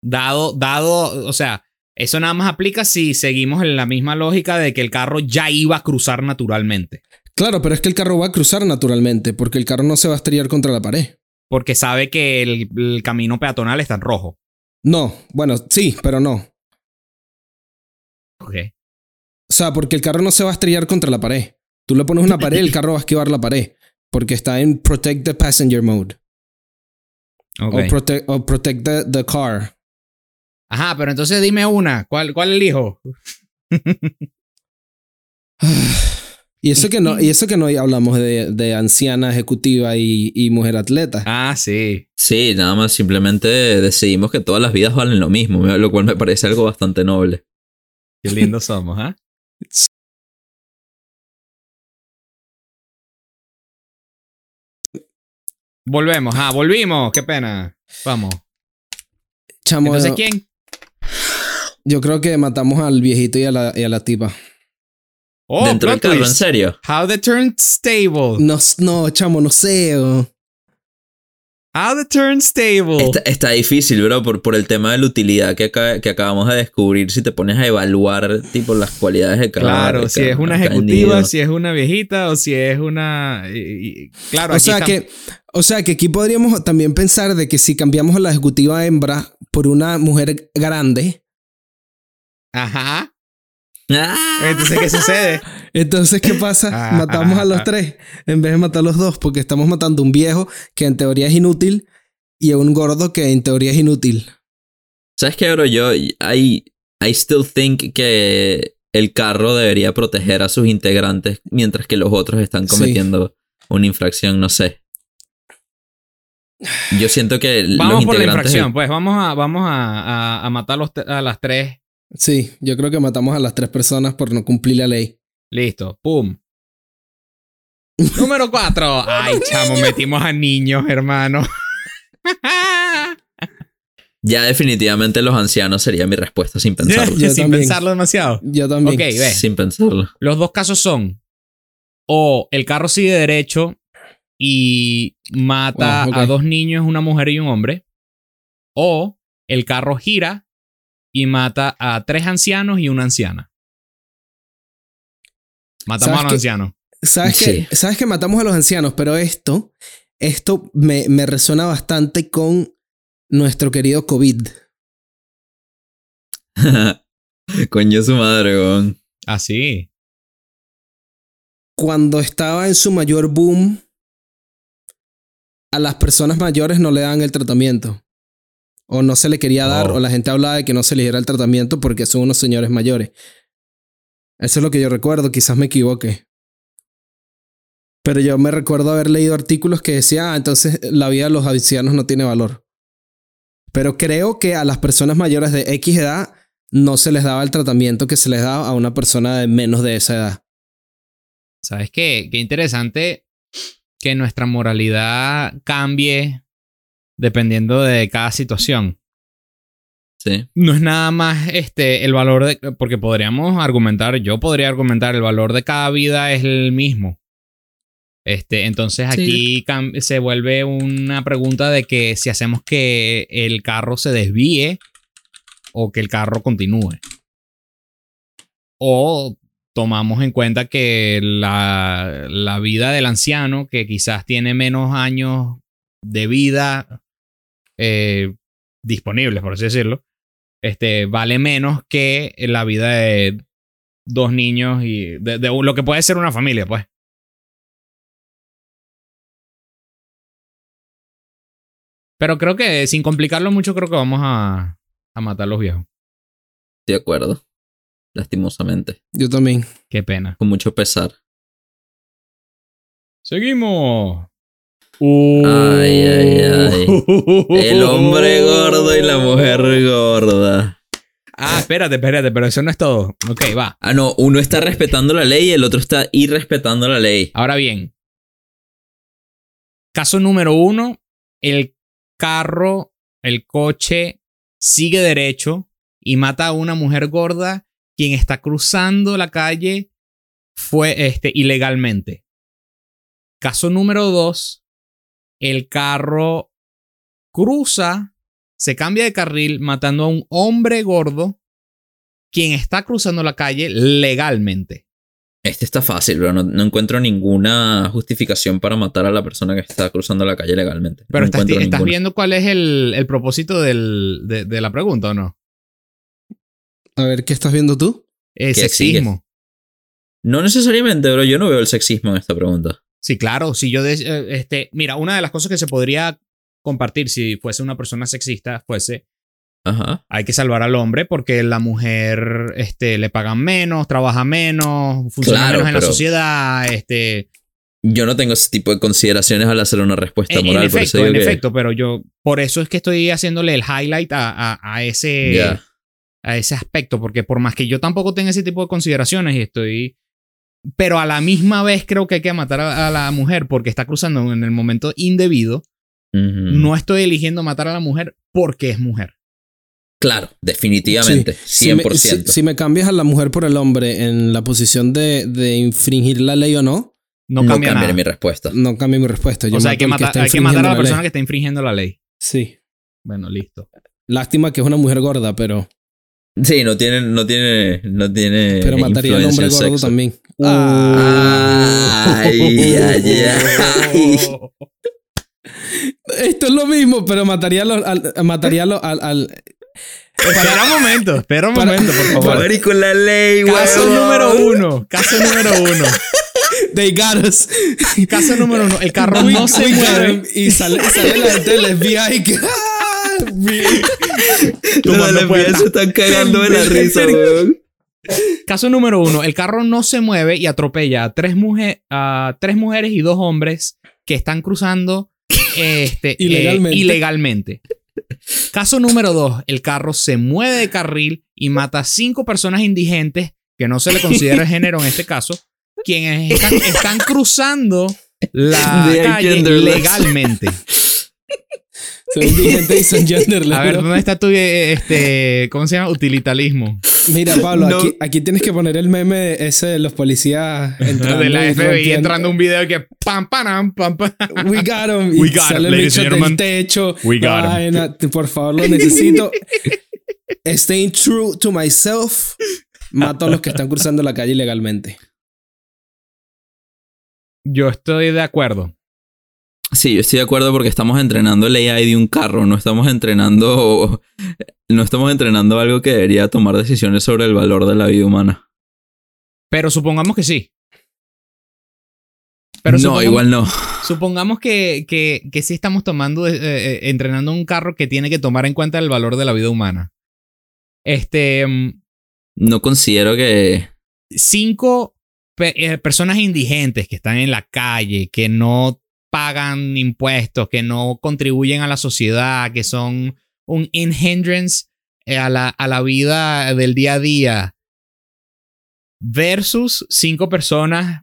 Dado, dado, o sea, eso nada más aplica si seguimos en la misma lógica de que el carro ya iba a cruzar naturalmente. Claro, pero es que el carro va a cruzar naturalmente porque el carro no se va a estrellar contra la pared. Porque sabe que el, el camino peatonal está en rojo. No, bueno, sí, pero no. Ok. O sea, porque el carro no se va a estrellar contra la pared. Tú le pones una pared, el carro va a esquivar la pared. Porque está en Protect the Passenger Mode. ok. O, protect, o protect the, the Car. Ajá, pero entonces dime una. ¿Cuál, cuál elijo? [sighs] [laughs] Y eso que no, y eso que no hablamos de, de anciana ejecutiva y, y mujer atleta. Ah, sí. Sí, nada más simplemente decidimos que todas las vidas valen lo mismo, lo cual me parece algo bastante noble. Qué lindos somos, ¿ah? Volvemos, ah, volvimos. Qué pena. Vamos. Chamo, Entonces, ¿quién? yo creo que matamos al viejito y a la, y a la tipa. Oh, Dentro del carro, ¿en serio? How the turnstable. No, no, chamo, no sé. o- How the turnstable. Está, está difícil, bro, por, por el tema de la utilidad que, acá- que acabamos de descubrir. Si te pones a evaluar, tipo, las cualidades de cada Claro, de si cada- es una ejecutiva, si es una viejita o si es una... y- y- claro, O aquí sea, está- que, o sea que aquí podríamos también pensar de que si cambiamos a la ejecutiva hembra por una mujer grande, Ajá. ¡Ah! Entonces, ¿qué sucede? [laughs] entonces ¿qué pasa? Ah, Matamos a los ah, ah. tres en vez de matar a los dos porque estamos matando a un viejo que en teoría es inútil y a un gordo que en teoría es inútil. ¿Sabes qué, bro? Yo, I, I still think que el carro debería proteger a sus integrantes mientras que los otros están Sí. cometiendo una infracción, no sé. Yo siento que Vamos los por la infracción, pues vamos a, vamos a, a- a matar los a las tres. Sí, yo creo que matamos a las tres personas por no cumplir la ley. Listo, pum. [laughs] Número cuatro. [laughs] Ay, chamo, metimos a niños, hermano. [laughs] Ya definitivamente los ancianos sería mi respuesta sin pensarlo. Yo Sin también. pensarlo demasiado. Yo también. Ok, ve. Sin pensarlo. Los dos casos son o el carro sigue derecho y mata a dos niños, una mujer y un hombre, o el carro gira y mata a tres ancianos y una anciana. Matamos ¿Sabes a los ancianos. Sabes Sí. que, sabes que matamos a los ancianos, pero esto esto me, me resuena bastante con nuestro querido COVID. [laughs] Coño su madre, weón. Así. Cuando estaba en su mayor boom, a las personas mayores no le dan el tratamiento. O no se le quería dar, Oh. o la gente hablaba de que no se le diera el tratamiento porque son unos señores mayores. Eso es lo que yo recuerdo, quizás me equivoque. Pero yo me recuerdo haber leído artículos que decían, ah, entonces la vida de los ancianos no tiene valor. Pero creo que a las personas mayores de X edad no se les daba el tratamiento que se les daba a una persona de menos de esa edad. ¿Sabes qué? Qué interesante que nuestra moralidad cambie dependiendo de cada situación. Sí. No es nada más este el valor de porque podríamos argumentar, yo podría argumentar el valor de cada vida es el mismo. Este, entonces aquí se vuelve una pregunta de que si hacemos que el carro se desvíe o que el carro continúe. O tomamos en cuenta que la, la vida del anciano, que quizás tiene menos años de vida eh, disponibles, por así decirlo, este, vale menos que la vida de dos niños y de, de lo que puede ser una familia, pues. Pero creo que sin complicarlo mucho, creo que vamos a, a matar a los viejos. De acuerdo. Lastimosamente. Yo también. Qué pena. Con mucho pesar. Seguimos. Ay, ay, ay. El hombre gordo y la mujer gorda. Ah, espérate, espérate, pero eso no es todo. Ok, va. Ah, no, uno está respetando la ley y el otro está irrespetando la ley. Ahora bien, caso número uno, el carro, el coche sigue derecho y mata a una mujer gorda quien está cruzando la calle fue este, ilegalmente. Caso número dos, el carro cruza, se cambia de carril matando a un hombre gordo quien está cruzando la calle legalmente. Este está fácil, bro. No, no encuentro ninguna justificación para matar a la persona que está cruzando la calle legalmente. Pero no estás, viendo cuál es el, el propósito del- de, de la pregunta o no? A ver, ¿qué estás viendo tú? El ¿Qué sexismo. No necesariamente, bro. Yo no veo el sexismo en esta pregunta. Sí, claro. Si yo, des- eh, este, mira, una de las cosas que se podría compartir si fuese una persona sexista fuese Ajá. hay que salvar al hombre porque la mujer este, le pagan menos, trabaja menos, funciona Claro, menos en la sociedad. Este, Yo no tengo ese tipo de consideraciones al hacer una respuesta en, en moral. por eso efecto, digo en que- efecto, pero yo por eso es que estoy haciéndole el highlight a, a- a ese, a ese aspecto, porque por más que yo tampoco tenga ese tipo de consideraciones y estoy... Pero a la misma vez creo que hay que matar a, a la mujer porque está cruzando en el momento indebido. No estoy eligiendo matar a la mujer porque es mujer. Claro, definitivamente. Sí. Si me, 100%. si- si me cambias a la mujer por el hombre en la posición de, de infringir la ley o no, No, no cambia nada. mi respuesta. no cambia mi respuesta. Yo o sea, hay que, matar, hay que matar a la persona ley. que está infringiendo la ley. Sí. Bueno, listo. Lástima que es una mujer gorda, pero, Sí, no tiene, no tiene, no tiene. pero mataría al hombre gordo sexo. también. Ay, ay, ay. [laughs] Esto es lo mismo, pero mataría, los- al, mataría los- al, al- espera un momento, espera un Para- momento, por favor. Marico, la ley, Caso número uno. Caso número uno. They got us. Caso número uno. El carro We- no se mueve. Y sale, sale la gente del FBI que... Los Tomando de la puerta. FBI se están cagando de la risa, weón. Caso número uno. El carro no se mueve y atropella a tres, mujer- a tres mujeres y dos hombres que están cruzando este, eh, Ilegalmente. Caso número dos. El carro se mueve de carril y mata a cinco personas indigentes, que no se le considera género en este caso, quienes están, están cruzando la [laughs] calle legalmente. Son indigentes y son genderless. A ver. ¿dónde está tu eh, este, ¿cómo se llama? Utilitarismo. Mira, Pablo, No. aquí, aquí tienes que poner el meme ese de los policías entrando. [laughs] de la y FBI entrando un video que pam, pam, pam, pam. We got him. Y We got sale him, el bicho del techo. We got him. Vaina, Por favor, lo necesito. [laughs] Staying true to myself. Mato a los que están cruzando la calle ilegalmente. Yo estoy de acuerdo. Sí, yo estoy de acuerdo porque estamos entrenando el AI de un carro, no estamos entrenando. No estamos entrenando algo que debería tomar decisiones sobre el valor de la vida humana. Pero supongamos que sí. Pero no, igual no. supongamos que, que, que sí estamos tomando, eh, eh, entrenando un carro que tiene que tomar en cuenta el valor de la vida humana. Este, mm, No considero que. cinco pe- eh, personas indigentes que están en la calle, que no pagan impuestos, que no contribuyen a la sociedad, que son un hindrance eh, a la, a la vida del día a día, versus cinco personas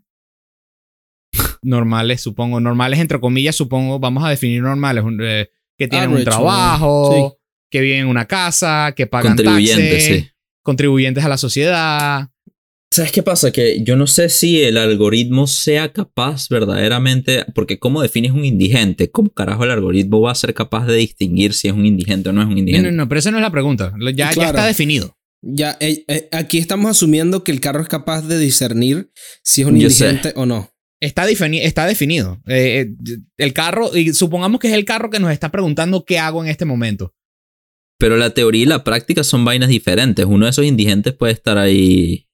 normales, supongo, normales entre comillas, supongo, vamos a definir normales, un- eh, que tienen un Average, trabajo, sí. que viven en una casa, que pagan Contribuyentes, taxes, sí. contribuyentes a la sociedad. ¿Sabes qué pasa? Que yo no sé si el algoritmo sea capaz verdaderamente. Porque, ¿cómo defines un indigente? ¿Cómo carajo el algoritmo va a ser capaz de distinguir si es un indigente o no es un No, indigente? no, no, pero esa no es la pregunta. Ya, está definido. Ya, eh, eh, aquí estamos asumiendo que el carro es capaz de discernir si es un Yo sé. indigente o no. Está, defini- está definido. Eh, el carro, y supongamos que es el carro que nos está preguntando qué hago en este momento. Pero la teoría y la práctica son vainas diferentes. Uno de esos indigentes puede estar ahí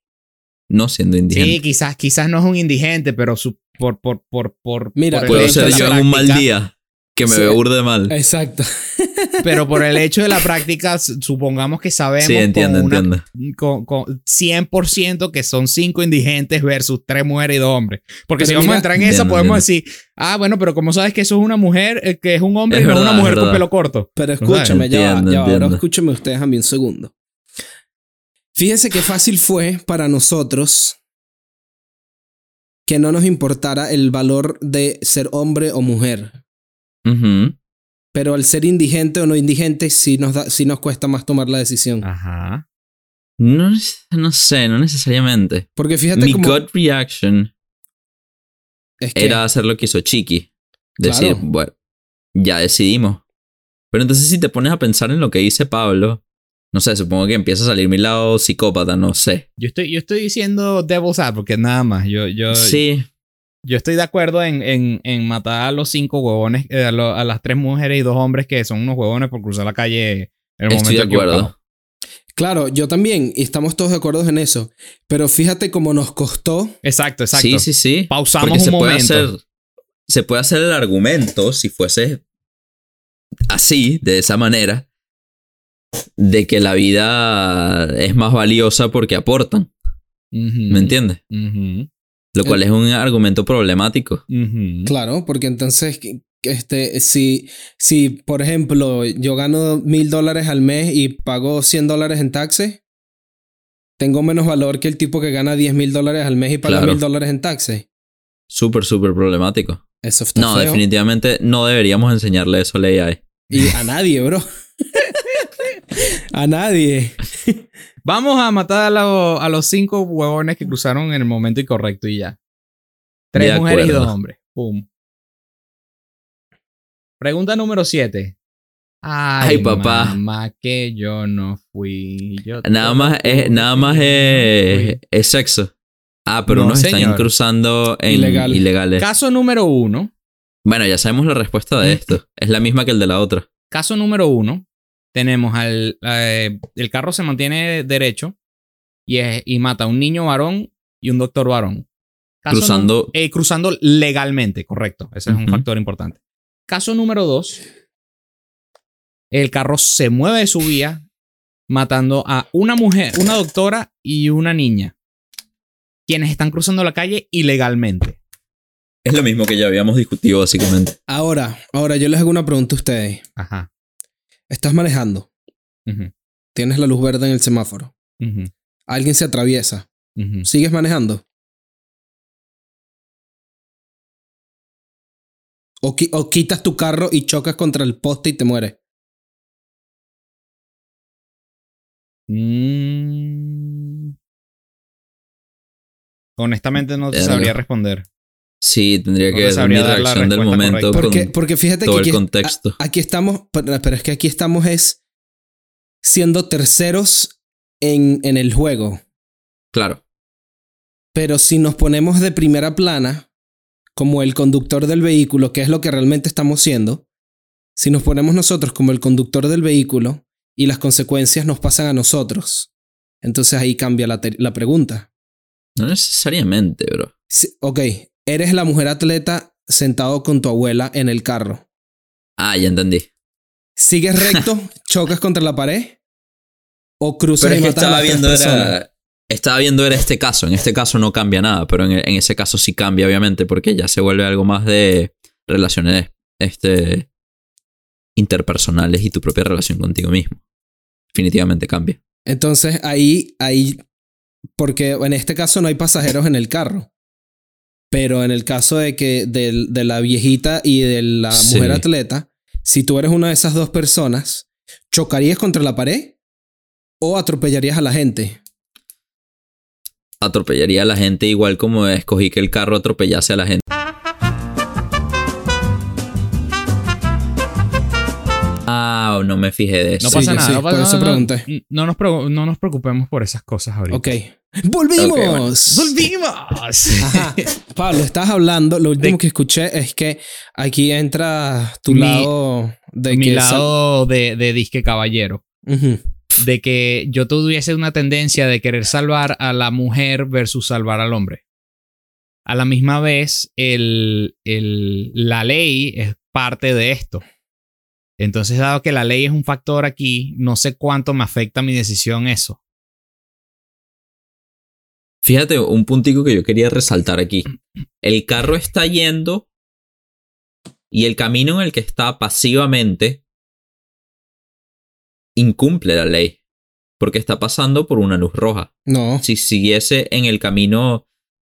no siendo indigente. Sí, quizás, quizás no es un indigente, pero su- por, por, por, por, Mira, por Puedo ser yo en un mal día que me Sí. veo burde mal. Exacto. [laughs] Pero por el hecho de la práctica, supongamos que sabemos Sí, entiendo, con, una- entiendo. con, con 100% que son cinco indigentes versus tres mujeres y dos hombres. Porque Pero si vamos a entrar en esa, Entiendo, podemos decir, ah, bueno, pero como sabes que eso es una mujer, eh, que es un hombre Es y no es verdad, una mujer con pelo corto. Pero escúchame, ya, ya va, ahora escúchame ustedes a mí un segundo. Fíjense qué fácil fue para nosotros que no nos importara el valor de ser hombre o mujer. Pero al ser indigente o no indigente, sí nos, da, sí nos cuesta más tomar la decisión. Ajá. No, no sé, no necesariamente. Porque fíjate Mi gut reaction es que- era hacer lo que hizo Chiqui. Decir, Claro. bueno, ya decidimos. Pero entonces si te pones a pensar en lo que dice Pablo, no sé, supongo que empieza a salir mi lado psicópata, no sé. Yo estoy, yo estoy diciendo Devil's Advocate nada más. Yo, yo, Sí, yo estoy de acuerdo en, en, en matar a los cinco huevones, eh, a, lo- a las tres mujeres y dos hombres que son unos huevones por cruzar la calle en el estoy de momento acuerdo. Claro, yo también, y estamos todos de acuerdo en eso. Pero fíjate cómo nos costó. Exacto, exacto. Sí, sí, sí. Pausamos Porque un se puede momento. hacer. Se puede hacer el argumento, si fuese así, de esa manera, de que la vida es más valiosa porque aportan. ¿Me entiendes? Lo cual es un argumento problemático. Claro, porque entonces, este, si, si, por ejemplo, yo gano mil dólares al mes y pago 100 dólares en taxes, tengo menos valor que el tipo que gana 10 mil dólares al mes y paga Claro. mil dólares en taxes. Súper, súper problemático. Eso está No, feo. definitivamente no deberíamos enseñarle eso a la AI. Y a nadie, bro. [laughs] a nadie. [laughs] Vamos a matar a, lo- a los cinco huevones que cruzaron en el momento incorrecto y ya. Tres De mujeres y dos hombres. Pum. Pregunta número siete. Ay, Ay, papá. Mamá, que yo no fui. Yo Nada más es, nada más es, sexo. Ah, pero No, unos están señor. cruzando en Ilegal. ilegales. Caso número uno. Bueno, ya sabemos la respuesta de esto. Es la misma que el de la otra. Caso número uno. Tenemos al. eh, el carro se mantiene derecho y, es- y mata a un niño varón y un doctor varón. Caso Cruzando. Eh, cruzando legalmente, correcto. Ese es un factor importante. Caso número dos. El carro se mueve de su vía matando a una mujer, una doctora y una niña. Quienes están cruzando la calle ilegalmente. Es lo mismo que ya habíamos discutido, básicamente. Ahora, ahora yo les hago una pregunta a ustedes. Ajá. Estás manejando, tienes la luz verde en el semáforo, alguien se atraviesa. ¿sigues manejando? O, qui- o quitas tu carro y chocas contra el poste y te mueres. Mm. Honestamente no te Verga. sabría responder. Sí, tendría que ver mi reacción del momento correcta. Porque, con porque fíjate todo que el aquí, contexto. a- aquí estamos, pero, pero es que aquí estamos es siendo terceros en, en el juego. Claro. Pero si nos ponemos de primera plana, como el conductor del vehículo, que es lo que realmente estamos siendo, si nos ponemos nosotros como el conductor del vehículo y las consecuencias nos pasan a nosotros, entonces ahí cambia la, la pregunta. No necesariamente, bro. Si- ok, eres la mujer atleta sentado con tu abuela en el carro. Ah, ya entendí. ¿Sigues [laughs] recto? ¿Chocas contra la pared? ¿O cruzas Pero es y que estaba viendo, era, estaba viendo era este caso. En este caso no cambia nada, pero en, en ese caso sí cambia, obviamente, porque ya se vuelve algo más de relaciones este, interpersonales y tu propia relación contigo mismo. Definitivamente cambia. Entonces ahí, ahí, porque en este caso no hay pasajeros en el carro. Pero en el caso de que del- de, la viejita y de la Sí. mujer atleta, si tú eres una de esas dos personas, ¿chocarías contra la pared o atropellarías a la gente? Atropellaría a la gente igual como escogí que el carro atropellase a la gente. Ah, no me fijé de eso. No pasa nada. sí, no, por eso no, pregunté. no nos preo- no nos preocupemos por esas cosas ahorita. Ok. ¡Volvimos! Bueno. ¡Volvimos! [laughs] Ajá. Pablo, estás hablando, lo último De- que escuché es que aquí entra tu Mi- lado de Mi que lado de, de disque caballero. De que yo tuviese una tendencia de querer salvar a la mujer versus salvar al hombre. A la misma vez, el, el- la ley es parte de esto. Entonces, dado que la ley es un factor aquí, no sé cuánto me afecta mi decisión eso. Fíjate, un puntico que yo quería resaltar aquí. El carro está yendo y el camino en el que está pasivamente incumple la ley. Porque está pasando por una luz roja. No. Si siguiese en el camino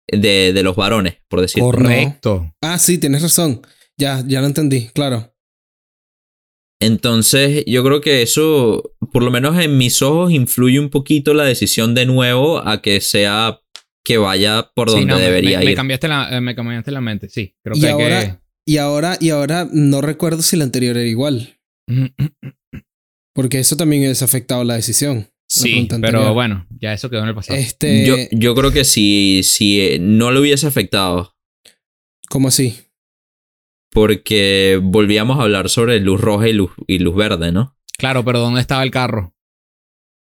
de, de los varones, por decirlo. Correcto. Ah, sí, tienes razón. Ya, ya lo entendí, claro. Entonces, yo creo que eso, por lo menos en mis ojos, influye un poquito la decisión de nuevo a que sea que vaya por Sí, donde no, me- debería me, me ir. cambiaste la, eh, me cambiaste la mente, sí. Creo Y que ahora, y ahora, y ahora no recuerdo si la anterior era igual. que... Porque eso también hubiese afectado la decisión. Sí, pero anterior. bueno, ya eso quedó en el pasado. Este, Yo, yo creo que si, si eh, no lo hubiese afectado, ¿cómo así? Porque volvíamos a hablar sobre luz roja y luz, y luz verde, ¿no? Claro, pero ¿dónde estaba el carro?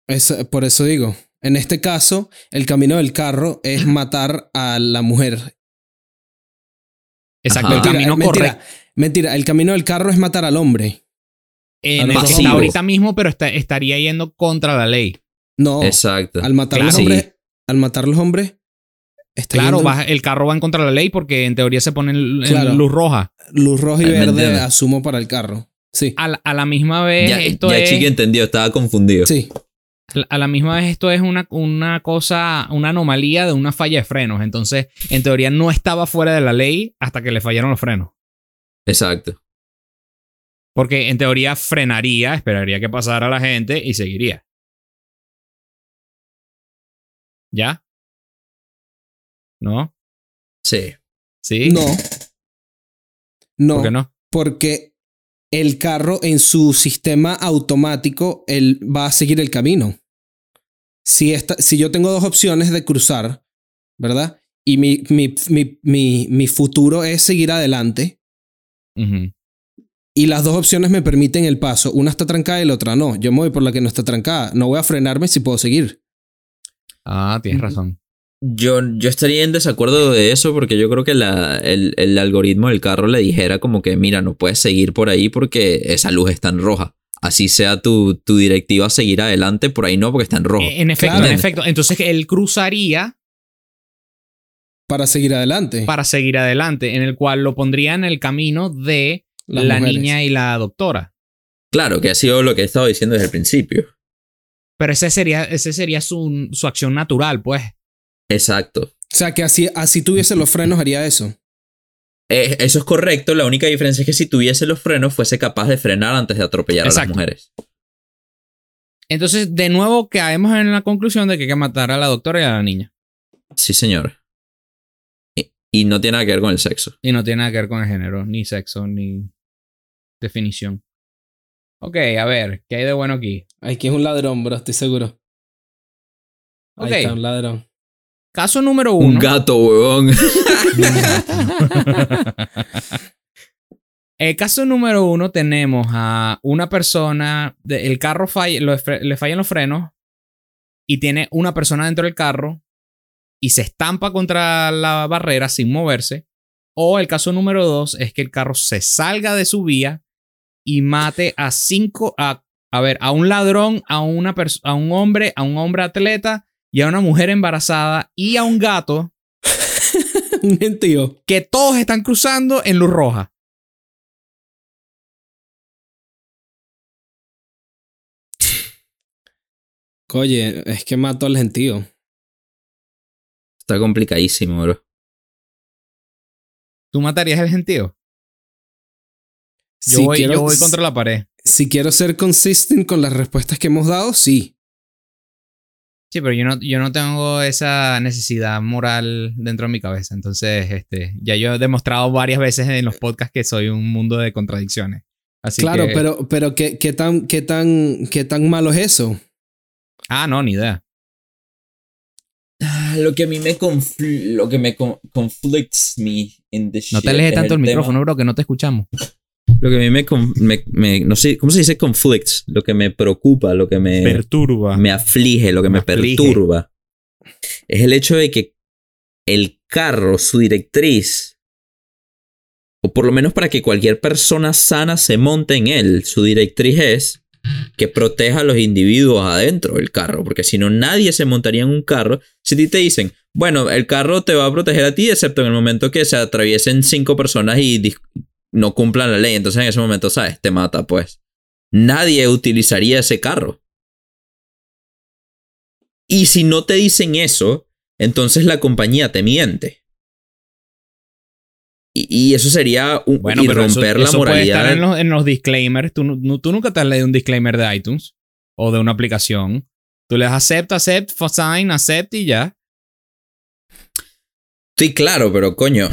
Es, por eso digo. En este caso, el camino del carro es [laughs] matar a la mujer. Exacto, Ajá. el camino mentira, correcto. mentira, el camino del carro es matar al hombre. En al el que está ahorita mismo, pero está- estaría yendo contra la ley. No, Exacto. al matar los Claro. hombres, al matar los hombres, está Claro, yendo va- el carro va en contra de la ley porque en teoría se pone en, en Claro. luz roja. luz roja y Eh, ¿me verde, asumo para el carro. Sí, A la, a la misma vez, ya esto ya es. Chiqui entendió, estaba confundido. sí. A la misma vez, esto es una, una cosa, una anomalía de una falla de frenos. Entonces, en teoría, no estaba fuera de la ley hasta que le fallaron los frenos. Exacto. Porque en teoría frenaría, esperaría que pasara la gente y seguiría. ¿Ya? ¿No? Sí. ¿Sí? No. No, ¿Por qué no? porque el carro en su sistema automático, él va a seguir el camino. Si, esta, si yo tengo dos opciones de cruzar, ¿verdad? Y mi, mi, mi, mi, mi futuro es seguir adelante, y las dos opciones me permiten el paso. Una está trancada y la otra no. Yo me voy por la que no está trancada. No voy a frenarme si puedo seguir. Ah, tienes razón. Yo, yo estaría en desacuerdo de eso porque yo creo que la- el, el algoritmo del carro le dijera como que, mira, no puedes seguir por ahí porque esa luz está en roja. Así sea tu, tu directiva seguir adelante, por ahí no porque está en rojo. En efecto, Claro. en efecto. Entonces él cruzaría Para seguir adelante. para seguir adelante, en el cual lo pondría en el camino de Las la mujeres. niña y la doctora. Claro, que ha sido lo que he estado diciendo desde el principio. Pero ese sería, ese sería su, su acción natural, pues. Exacto. O sea, que así, así tuviese los frenos, haría eso. Eh, eso es correcto, la única diferencia es que si tuviese los frenos fuese capaz de frenar antes de atropellar a las mujeres. Entonces, de nuevo, caemos en la conclusión de que hay que matar a la doctora y a la niña. Sí, señor. Y, y no tiene nada que ver con el sexo. Y no tiene nada que ver con el género, ni sexo, ni definición. Ok, a ver, ¿qué hay de bueno aquí? Aquí es un ladrón, bro, estoy seguro. Ahí Ok. está, un ladrón. Caso número Un uno. gato, huevón. [laughs] El caso número uno tenemos a una persona, de- el carro falla, lo- le fallan los frenos y tiene una persona dentro del carro y se estampa contra la barrera sin moverse. O el caso número dos es que el carro se salga de su vía y mate a cinco, a, a ver, a un ladrón, a, una a un hombre, a un hombre atleta y a una mujer embarazada y a un gato [laughs] Un gentío. que todos están cruzando en luz roja. Oye, es que mato al gentío. Está complicadísimo, bro. ¿Tú matarías el gentío? Yo, Si voy, quiero- yo voy contra la pared. Si quiero ser consistent con las respuestas que hemos dado, sí. Sí, pero yo no, yo no tengo esa necesidad moral dentro de mi cabeza. Entonces, este, ya yo he demostrado varias veces en los podcasts que soy un mundo de contradicciones. Así claro, que- pero, pero ¿qué, qué, tan, qué, tan, ¿qué tan malo es eso? Ah, no, ni idea. Ah, Lo que a mí me confl- lo que me con- conflicts me in this No te alejes es tanto el, tema- micrófono, bro, que no te escuchamos. Lo que a mí me, me- me- no sé, ¿cómo se dice conflicts? Lo que me preocupa, lo que me, Perturba. me aflige, lo que Me me, perturba, es el hecho de que el carro, su directriz, o por lo menos para que cualquier persona sana se monte en él, su directriz es que proteja a los individuos adentro del carro, porque si no nadie se montaría en un carro. Si a ti te dicen, bueno, el carro te va a proteger a ti, excepto en el momento que se atraviesen cinco personas y no cumplan la ley, entonces en ese momento, ¿sabes? Te mata, pues. Nadie utilizaría ese carro. Y si no te dicen eso, entonces la compañía te miente. Y, y eso sería un, Bueno, y pero eso- romper eso, la moralidad. estar en los, en los disclaimers. ¿Tú, no- tú nunca te has leído un disclaimer de iTunes o de una aplicación. Tú le das accept, accept, sign, accept y ya. Sí, claro, pero coño.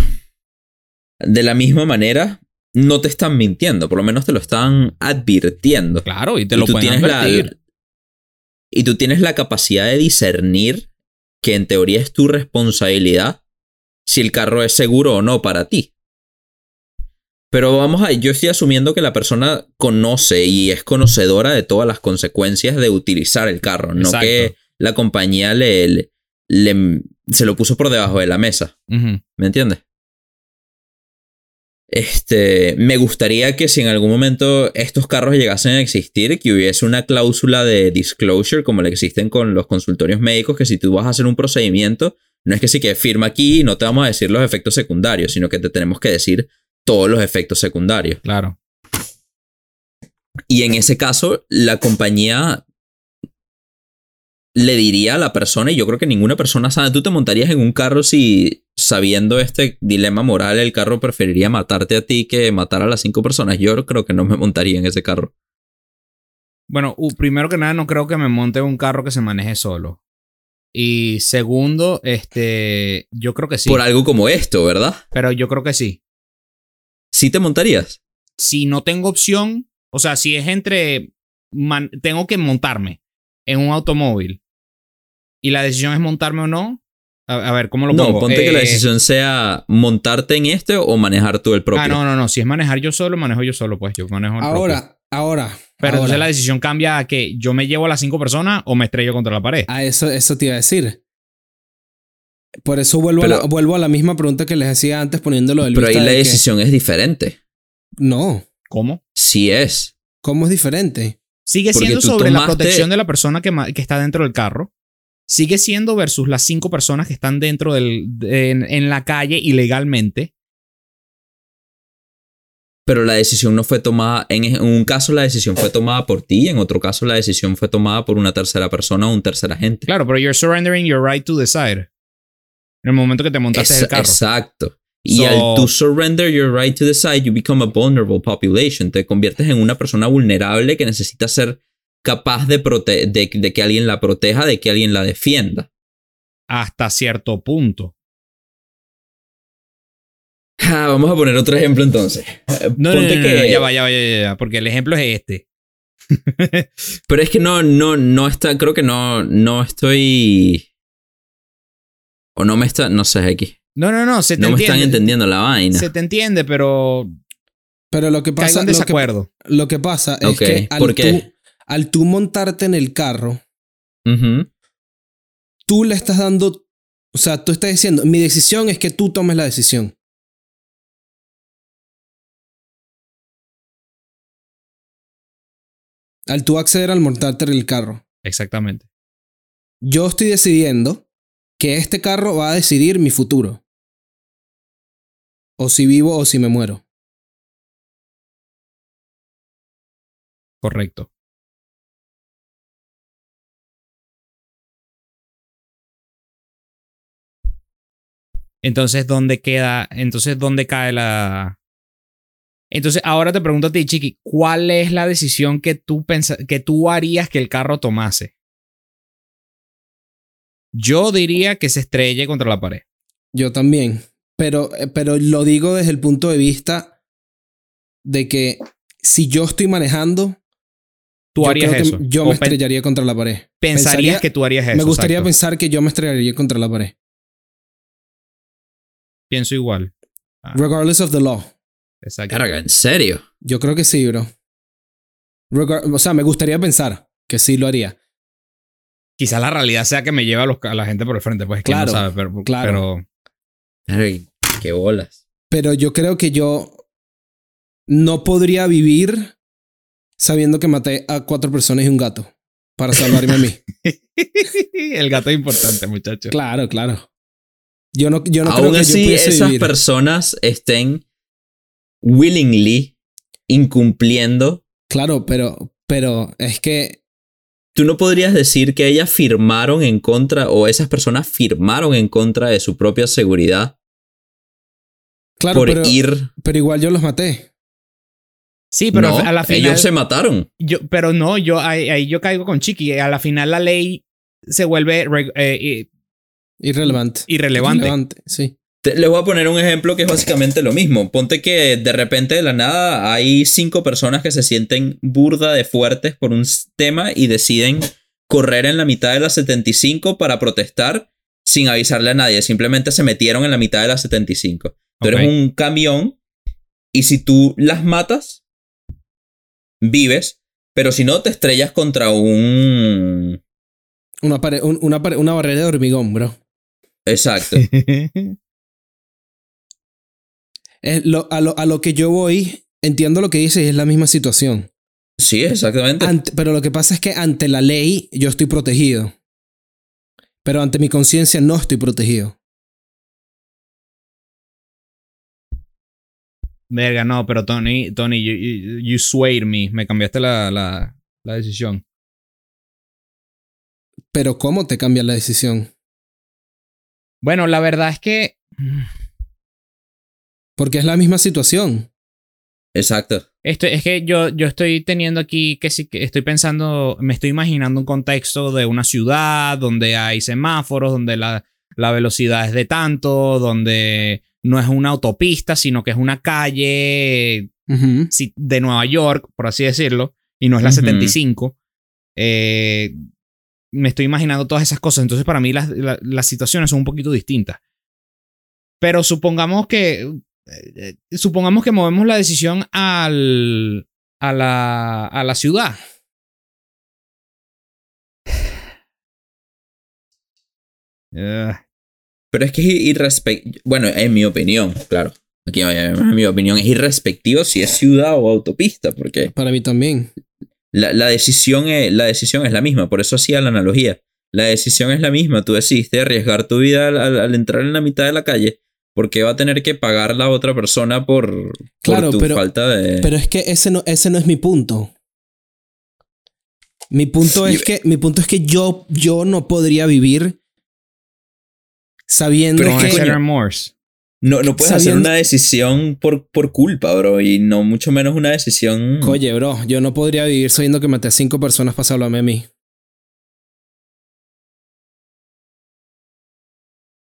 De la misma manera, no te están mintiendo, por lo menos te lo están advirtiendo. Claro, y te Y lo tú pueden tienes la- y tú tienes la capacidad de discernir que en teoría es tu responsabilidad si el carro es seguro o no para ti. Pero vamos a, yo estoy asumiendo que la persona conoce y es conocedora de todas las consecuencias de utilizar el carro, no que la compañía le, le- le- se lo puso por debajo de la mesa. ¿Me entiendes? Este, me gustaría que si en algún momento estos carros llegasen a existir, que hubiese una cláusula de disclosure como la que existen con los consultorios médicos, que si tú vas a hacer un procedimiento, no es que sí que firma aquí y no te vamos a decir los efectos secundarios, sino que te tenemos que decir todos los efectos secundarios. Claro. Y en ese caso, la compañía le diría a la persona, y yo creo que ninguna persona sabe, tú te montarías en un carro si sabiendo este dilema moral, el carro preferiría matarte a ti que matar a las cinco personas. Yo creo que no me montaría en ese carro. Bueno, uh, primero que nada, no creo que me monte en un carro que se maneje solo. Y segundo, este, yo creo que sí. Por algo como esto, ¿verdad? Pero yo creo que sí. Sí te montarías. Si no tengo opción, o sea, si es entre, man- tengo que montarme en un automóvil y la decisión es montarme o no, a, a ver, ¿cómo lo No, pongo? ponte que la Eh, decisión sea montarte en este o manejar tú el propio. Ah, no, no, no. Si es manejar yo solo, manejo yo solo, pues yo manejo el propio. Ahora, ahora. Pero ahora. entonces la decisión cambia a que yo me llevo a las cinco personas o me estrello contra la pared. A eso, eso te iba a decir. Por eso vuelvo, Pero- a la, vuelvo a la misma pregunta que les decía antes poniéndolo del Pero ahí la de que- decisión es diferente. No. ¿Cómo? Sí es. ¿Cómo es diferente? Sigue Porque siendo sobre la protección de la persona que está dentro del carro. Sigue siendo versus las cinco personas que están dentro del, de- en, en la calle ilegalmente. Pero la decisión no fue tomada, en, en un caso la decisión fue tomada por ti, en otro caso la decisión fue tomada por una tercera persona o un tercer agente. Claro, pero you're surrendering your right to decide. En el momento que te montaste Es- el carro. Exacto. Y So- al tú surrender your right to decide, you become a vulnerable population. Te conviertes en una persona vulnerable que necesita ser capaz de, prote- de, de que alguien la proteja, de que alguien la defienda. Hasta cierto punto. Ah, vamos a poner otro ejemplo entonces. No, no, Ponte no, no, que- no, ya va, ya va, ya va, ya va, porque el ejemplo es este. [laughs] Pero es que no, no, no está, creo que no, no estoy. O no me está, no sé, X. No, no, no, se te No me entiende. están entendiendo la vaina. Se te entiende, pero Pero lo que caigo pasa, en lo que, desacuerdo. lo que pasa es Ok, que al ¿por qué? tú, al tú montarte en el carro, tú le estás dando, o sea, tú estás diciendo, mi decisión es que tú tomes la decisión. Al tú acceder al montarte en el carro. Exactamente. Yo estoy decidiendo que este carro va a decidir mi futuro. O si vivo o si me muero. Correcto. Entonces, ¿dónde queda? Entonces, ¿dónde cae la. Entonces, ahora te pregunto a ti, Chiqui, ¿cuál es la decisión que tú, que tú harías que el carro tomase? Yo diría que se estrelle contra la pared. Yo también. Pero, eh, pero lo digo desde el punto de vista de que si yo estoy manejando, Tú yo harías eso. yo O me estrellaría contra la pared. pensarías pensaría- que tú harías eso. me gustaría exacto. pensar que yo me estrellaría contra la pared. Pienso igual. Ah. Regardless of the law. Exacto. Verga, ¿en serio? Yo creo que sí, bro. Regar- o sea, me gustaría pensar que sí lo haría. Quizás la realidad sea que me lleva a, los- a la gente por el frente, pues Claro, no sabe, pero, claro. pero Verga, qué bolas. Pero yo creo que yo no podría vivir sabiendo que maté a cuatro personas y un gato para salvarme a mí. [laughs] el gato es importante, muchacho. Claro, claro. Yo no, yo no creo Aún que yo así, esas vivir. personas estén willingly incumpliendo. Claro, pero, pero es que Tú no podrías decir que ellas firmaron en contra o esas personas firmaron en contra de su propia seguridad claro, por pero, ir. pero igual yo los maté. Sí, pero no, a la final. ellos se mataron. yo, pero no, yo ahí, ahí yo caigo con Chiqui. A la final la ley se vuelve eh, eh, Irrelevante. irrelevante. Irrelevante, sí. Te- les voy a poner un ejemplo que es básicamente lo mismo. Ponte que de repente de la nada hay cinco personas que se sienten burda de fuertes por un tema y deciden correr en la mitad de la 75 para protestar sin avisarle a nadie. Simplemente se metieron en la mitad de la 75. Tú eres un camión y si tú las matas, vives, pero si no te estrellas contra un... Una, pared- un- una, pared- una barrera de hormigón, bro. Exacto. [laughs] Lo- a, lo, a lo que yo voy, entiendo lo que dices y es la misma situación. Sí, exactamente. Ante- pero lo que pasa es que ante la ley yo estoy protegido. Pero ante mi conciencia no estoy protegido. Verga, no, pero Tony, Tony, you, you, you swayed me. Me cambiaste la, la, la decisión. Pero ¿cómo te cambia la decisión? Bueno, la verdad es que. Porque es la misma situación. Exacto. Esto, es que yo, yo estoy teniendo aquí que sí que estoy pensando, me estoy imaginando un contexto de una ciudad donde hay semáforos, donde la, la velocidad es de tanto, donde no es una autopista, sino que es una calle de Nueva York, por así decirlo, y no es la Ujú. 75. Eh, me estoy imaginando todas esas cosas. Entonces, para mí, las, la- las situaciones son un poquito distintas. Pero supongamos que. eh, eh, supongamos que movemos la decisión al. a la. a la ciudad. Eh, Pero es que es irrespectivo. Bueno, en mi opinión, claro. Aquí en mi opinión es irrespectivo si es ciudad o autopista, porque Para mí también. La, la decisión es, la decisión es la misma. Por eso hacía la analogía. La decisión es la misma. Tú decidiste arriesgar tu vida al, al- al entrar en la mitad de la calle. Porque va a tener que pagar la otra persona por, por Claro, tu pero- falta de. Pero es que ese no, ese no es mi punto. Mi punto es que, mi punto es que yo, yo no podría vivir sabiendo Pero que. remorse. No, no puedes hacer sabiendo- una decisión por, por culpa, bro. Y no mucho menos una decisión. Oye, bro, yo no podría vivir sabiendo que maté a cinco personas para salvarme a mí.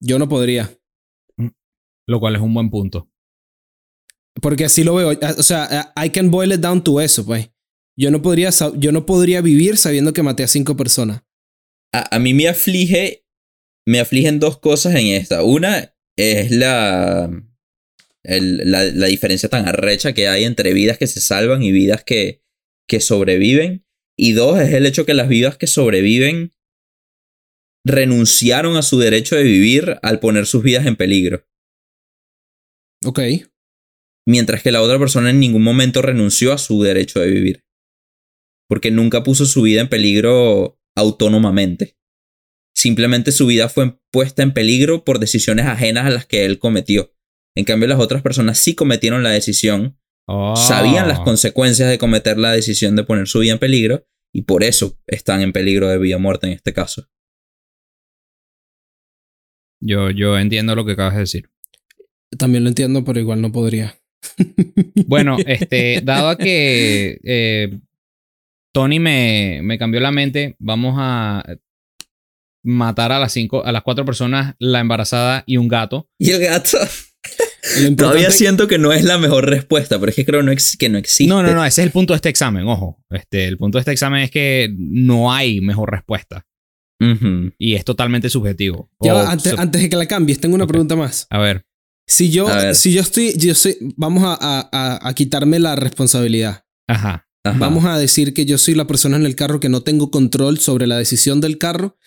Yo no podría. Lo cual es un buen punto. Porque así lo veo. O sea, I can boil it down to eso, pues. Yo no podría, yo no podría vivir sabiendo que maté a cinco personas. A, a mí me aflige me afligen dos cosas en esta. Una es la, el- la, la diferencia tan arrecha que hay entre vidas que se salvan y vidas que, que sobreviven. Y dos es el hecho que las vidas que sobreviven renunciaron a su derecho de vivir al poner sus vidas en peligro. Ok. Mientras que la otra persona en ningún momento renunció a su derecho de vivir. Porque nunca puso su vida en peligro autónomamente. Simplemente su vida fue puesta en peligro por decisiones ajenas a las que él cometió. En cambio, las otras personas sí cometieron la decisión, Oh. sabían las consecuencias de cometer la decisión de poner su vida en peligro y por eso están en peligro de vida o muerte en este caso. Yo, yo entiendo lo que acabas de decir. También lo entiendo, pero igual no podría. [laughs] Bueno, este, dado a que eh, Tony me, me cambió la mente, vamos a matar a las cinco, a las cuatro personas, la embarazada y un gato. Y el gato, [laughs] todavía siento que no es la mejor respuesta, pero es que creo no ex- que no existe. No, no, no, ese es el punto de este examen, ojo. Este, el punto de este examen es que no hay mejor respuesta y es totalmente subjetivo. Ya antes, antes de que la cambies, tengo una pregunta más. a ver, Si yo, si yo estoy, yo soy, vamos a, a- a- a quitarme la responsabilidad. ajá. Ajá. Vamos a decir que yo soy la persona en el carro que no tengo control sobre la decisión del carro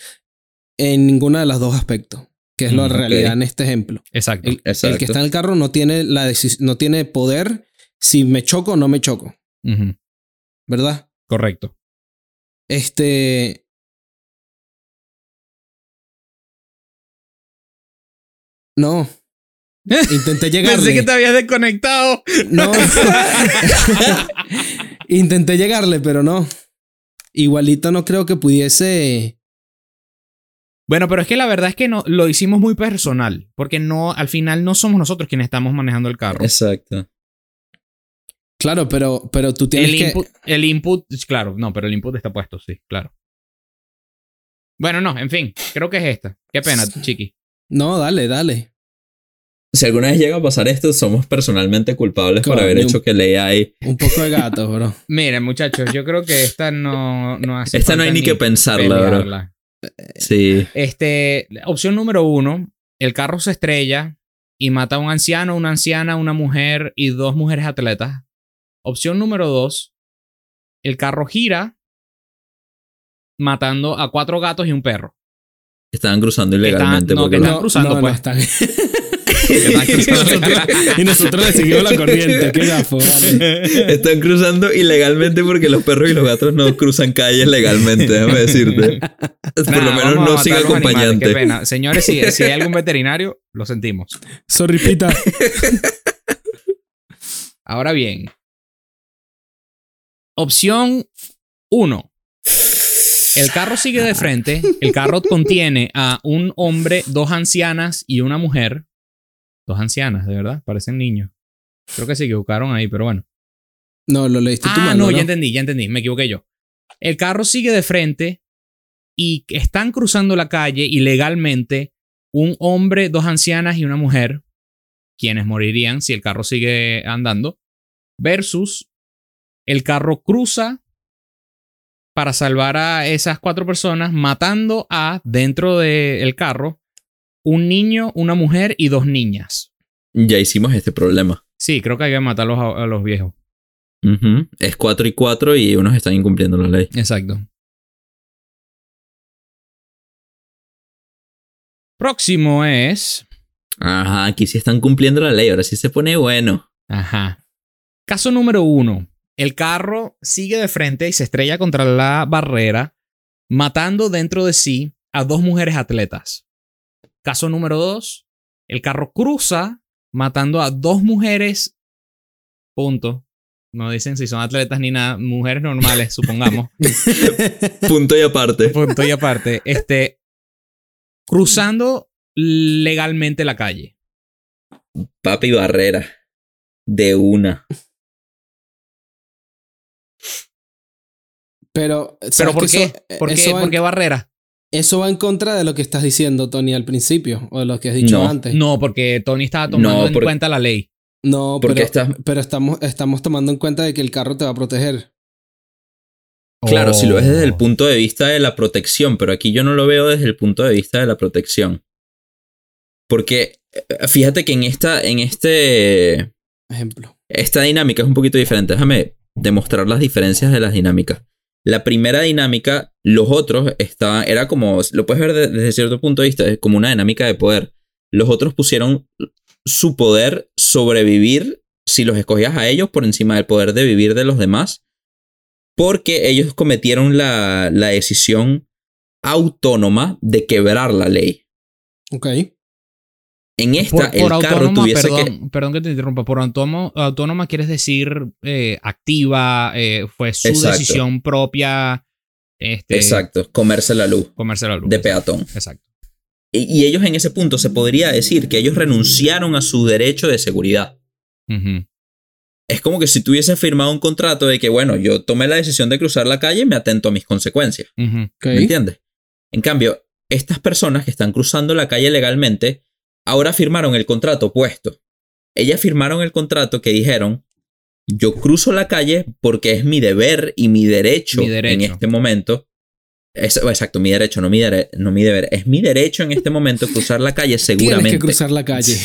en ninguno de los dos aspectos, que es la Mm, ok. realidad en este ejemplo. Exacto. El, que está en el carro no tiene, la no tiene poder si me choco o no me choco, ¿verdad? Correcto. Este. No. [laughs] Intenté llegarle. Pensé que te habías desconectado. No. [laughs] [laughs] Intenté llegarle, pero no. Igualito no creo que pudiese. Bueno, pero es que la verdad es que no, lo hicimos muy personal, porque no, al final no somos nosotros quienes estamos manejando el carro. Exacto. Claro, pero, pero tú tienes el, que. input, el input, claro, no, pero el input está puesto, sí, claro. Bueno, no, en fin, creo que es esta. Qué pena, chiqui. No, dale, dale. Si alguna vez llega a pasar esto, somos personalmente culpables por haber hecho que el AI. Un poco de gato, bro. [laughs] Miren, muchachos, yo creo que esta no, no hace Esta no hay ni que pensarla, bro. Sí. Este, opción número uno, el carro se estrella y mata a un anciano, una anciana, una mujer y dos mujeres atletas. Opción número dos, el carro gira matando a cuatro gatos y un perro. Estaban cruzando ilegalmente. no, porque que los- están cruzando, pues. Están. Y, [laughs] nosotros, y nosotros le seguimos la corriente. Qué gafo, vale. Están cruzando ilegalmente porque los perros y los gatos no cruzan calles legalmente, déjame decirte. Por lo menos no sin acompañante. Qué pena. Señores, si, si hay algún veterinario, lo sentimos. Sorry, pita. [laughs] Ahora bien. Opción 1. El carro sigue de frente. El carro contiene a un hombre, dos ancianas y una mujer. Dos ancianas, de verdad, parecen niños. Creo que se equivocaron ahí, pero bueno. No, lo leíste tú Ah, mal. no, ya entendí, ya entendí, me equivoqué yo. El carro sigue de frente y están cruzando la calle ilegalmente un hombre, dos ancianas y una mujer, quienes morirían si el carro sigue andando, versus el carro cruza para salvar a esas cuatro personas, matando a, dentro del carro, un niño, una mujer y dos niñas. Ya hicimos este problema. Sí, creo que hay que matarlos a, a los viejos. Es 4 y 4 y unos están incumpliendo la ley. Exacto. Próximo es. Ajá, aquí sí están cumpliendo la ley, ahora sí se pone bueno. Ajá. Caso número uno. El carro sigue de frente y se estrella contra la barrera, matando dentro de sí a dos mujeres atletas. Caso número dos. El carro cruza, matando a dos mujeres. Punto. No dicen si son atletas ni nada. Mujeres normales, supongamos. [laughs] Punto y aparte. Punto y aparte. Este. Cruzando legalmente la calle. Papi Barrera. De una. Pero, ¿Pero ¿sabes por qué? Eso, ¿Por, eso qué? ¿Por qué barrera? Eso va en contra de lo que estás diciendo, Tony, al principio, o de lo que has dicho No, antes. No, porque Tony estaba tomando No, en porque- cuenta la ley. No, Porque pero, estamos, estamos tomando en cuenta de que el carro te va a proteger. Claro, si lo ves desde el O- punto de vista de la protección, pero aquí yo no lo veo desde el punto de vista de la protección. Porque eh, fíjate que en esta, en este, Ejemplo. esta dinámica es un poquito diferente. Déjame demostrar las diferencias de las dinámicas. La primera dinámica, los otros estaban, era como, lo puedes ver de- desde cierto punto de vista, es como una dinámica de poder. Los otros pusieron su poder sobrevivir si los escogías a ellos por encima del poder de vivir de los demás, porque ellos cometieron la, la decisión autónoma de quebrar la ley. Ok. En esta, Por, por el carro autónoma, tuviese que... perdón, que te interrumpa, por autónomo- autónoma quieres decir eh, activa, eh, fue su Exacto. decisión propia. Este, Exacto, comerse la luz Comerse la luz. de peatón. Exacto. Y, y ellos en ese punto se podría decir que ellos renunciaron a su derecho de seguridad. Ujú. Es como que si tuviese firmado un contrato de que, bueno, yo tomé la decisión de cruzar la calle, me atento a mis consecuencias. Ujú. Ok. ¿Me entiendes? En cambio, estas personas que están cruzando la calle legalmente, ahora firmaron el contrato opuesto. Ellas firmaron el contrato que dijeron, yo cruzo la calle porque es mi deber y mi derecho, Mi derecho. en este momento. Es- exacto, mi derecho, no mi, dere- no mi deber. Es mi derecho en este momento [laughs] cruzar la calle seguramente. Tienes que cruzar la calle.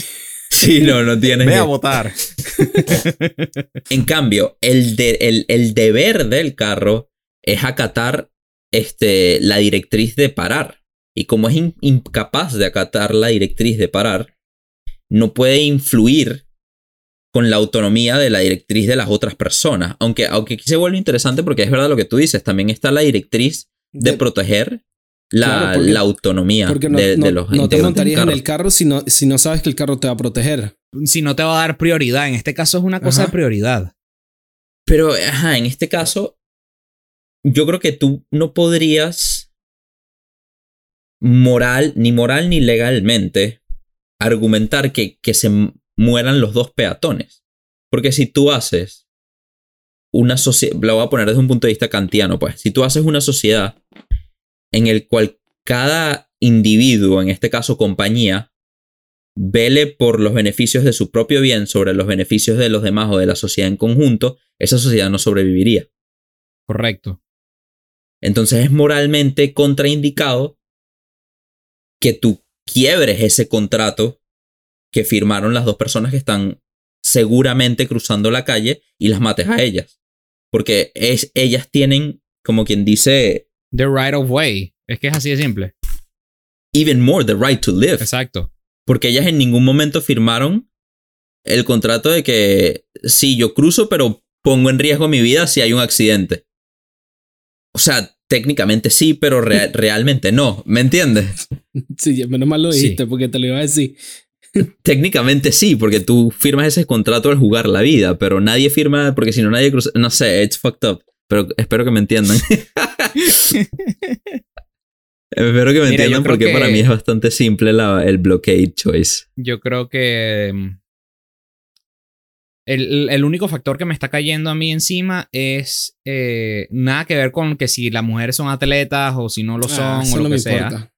Sí, no, no tienes Ve que- a votar. [laughs] En cambio, el, de- el- el deber del carro es acatar este, la directriz de parar. Y como es in- incapaz de acatar la directriz de parar, no puede influir con la autonomía de la directriz de las otras personas. Aunque, aunque aquí se vuelve interesante porque es verdad lo que tú dices, también está la directriz de, De- proteger la, Claro, porque- la autonomía Porque no, de, de no- los no te montarías en carro. el carro si no, si no sabes que el carro te va a proteger. Si no te va a dar prioridad. En este caso es una cosa Ajá. de prioridad. Pero, ajá, en este caso, yo creo que tú no podrías moral, ni moral ni legalmente, argumentar que, que se mueran los dos peatones. Porque si tú haces una sociedad, lo voy a poner desde un punto de vista kantiano, pues, si tú haces una sociedad en el cual cada individuo, en este caso compañía, vele por los beneficios de su propio bien sobre los beneficios de los demás o de la sociedad en conjunto, esa sociedad no sobreviviría. Correcto. Entonces es moralmente contraindicado que tú quiebres ese contrato que firmaron las dos personas que están seguramente cruzando la calle y las mates a ellas. Porque es, ellas tienen, como quien dice, The right of way. Es que es así de simple. even more the right to live. Exacto. Porque ellas en ningún momento firmaron el contrato de que sí, yo cruzo, pero pongo en riesgo mi vida si hay un accidente. O sea, técnicamente sí, pero rea- [laughs] realmente no. ¿Me entiendes? Sí, menos mal lo Sí. dijiste porque te lo iba a decir. [laughs] Técnicamente sí, porque tú firmas ese contrato al jugar la vida, pero nadie firma porque si no nadie cruza. No sé, it's fucked up. Pero espero que me entiendan. [laughs] [laughs] espero que me Mira, entiendan creo porque para que- mí es bastante simple la- el blockade choice. Yo creo que mm, el, el único factor que me está cayendo a mí encima es eh, nada que ver con que si las mujeres son atletas o si no lo son Ah, eso o lo que sea. importa.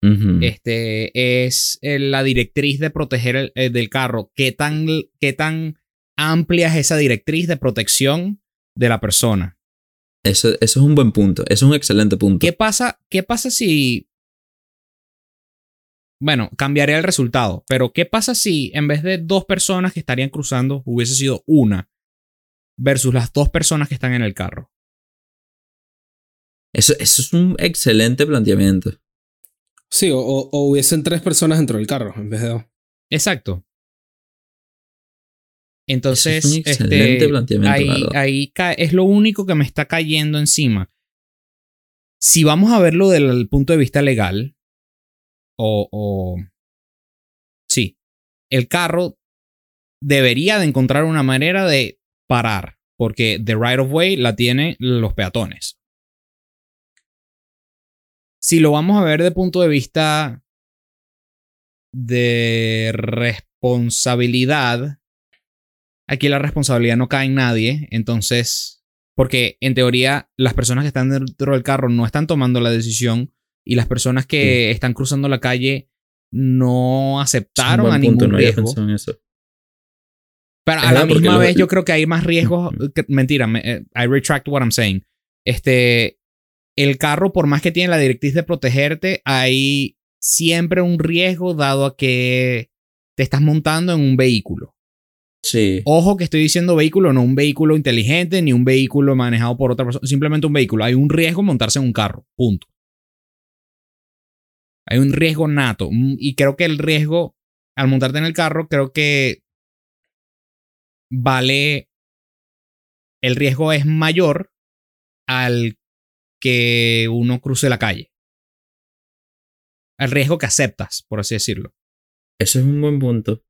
Este es eh, la directriz de proteger el, eh, del carro. ¿Qué tan, ¿Qué tan amplia es esa directriz de protección de la persona? Eso, eso es un buen punto. Eso es un excelente punto. ¿Qué pasa, ¿Qué pasa si... Bueno, cambiaría el resultado, pero ¿qué pasa si en vez de dos personas que estarían cruzando hubiese sido una versus las dos personas que están en el carro? Eso, eso es un excelente planteamiento. Sí, o, o- o hubiesen tres personas dentro del carro en vez de dos. Exacto. Entonces, es un excelente este, ahí, ahí es lo único que me está cayendo encima. Si vamos a verlo desde el punto de vista legal, o, o sí, el carro debería de encontrar una manera de parar, porque the right of way la tienen los peatones. Si lo vamos a ver de punto de vista de responsabilidad, aquí la responsabilidad no cae en nadie, entonces, porque en teoría las personas que están dentro del carro no están tomando la decisión y las personas que están cruzando la calle no aceptaron a punto, ningún no había riesgo. pensado en eso. Pero Es a la misma lo- vez yo creo que hay más riesgos. que- mentira, me- eh, I retract what I'm saying. este, el carro, por más que tiene la directriz de protegerte, hay siempre un riesgo dado a que te estás montando en un vehículo. Sí. Ojo que estoy diciendo vehículo, no un vehículo inteligente ni un vehículo manejado por otra persona, simplemente un vehículo. Hay un riesgo montarse en un carro, punto. Hay un riesgo nato mm, y creo que el riesgo al montarte en el carro, creo que vale, el riesgo es mayor al que uno cruce la calle. El riesgo que aceptas, por así decirlo. Eso es un buen punto.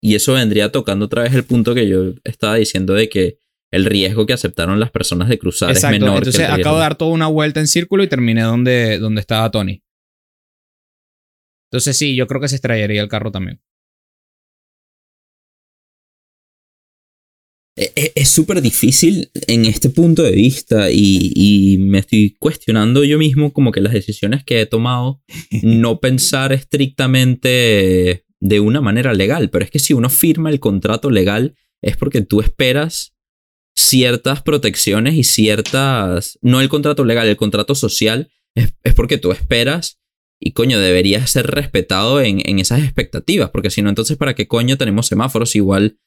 Y eso vendría tocando otra vez el punto que yo estaba diciendo de que el riesgo que aceptaron las personas de cruzar es menor. Entonces que el acabo de dar toda una vuelta en círculo y terminé donde, donde estaba Tony. Entonces sí, yo creo que se estrellaría el carro también. Es súper difícil en este punto de vista y, y me estoy cuestionando yo mismo como que las decisiones que he tomado [laughs] no pensar estrictamente de una manera legal, pero es que si uno firma el contrato legal es porque tú esperas ciertas protecciones y ciertas, no el contrato legal, el contrato social es, es porque tú esperas y coño, debería ser respetado en, en esas expectativas, porque si no, entonces ¿para qué coño tenemos semáforos? Igual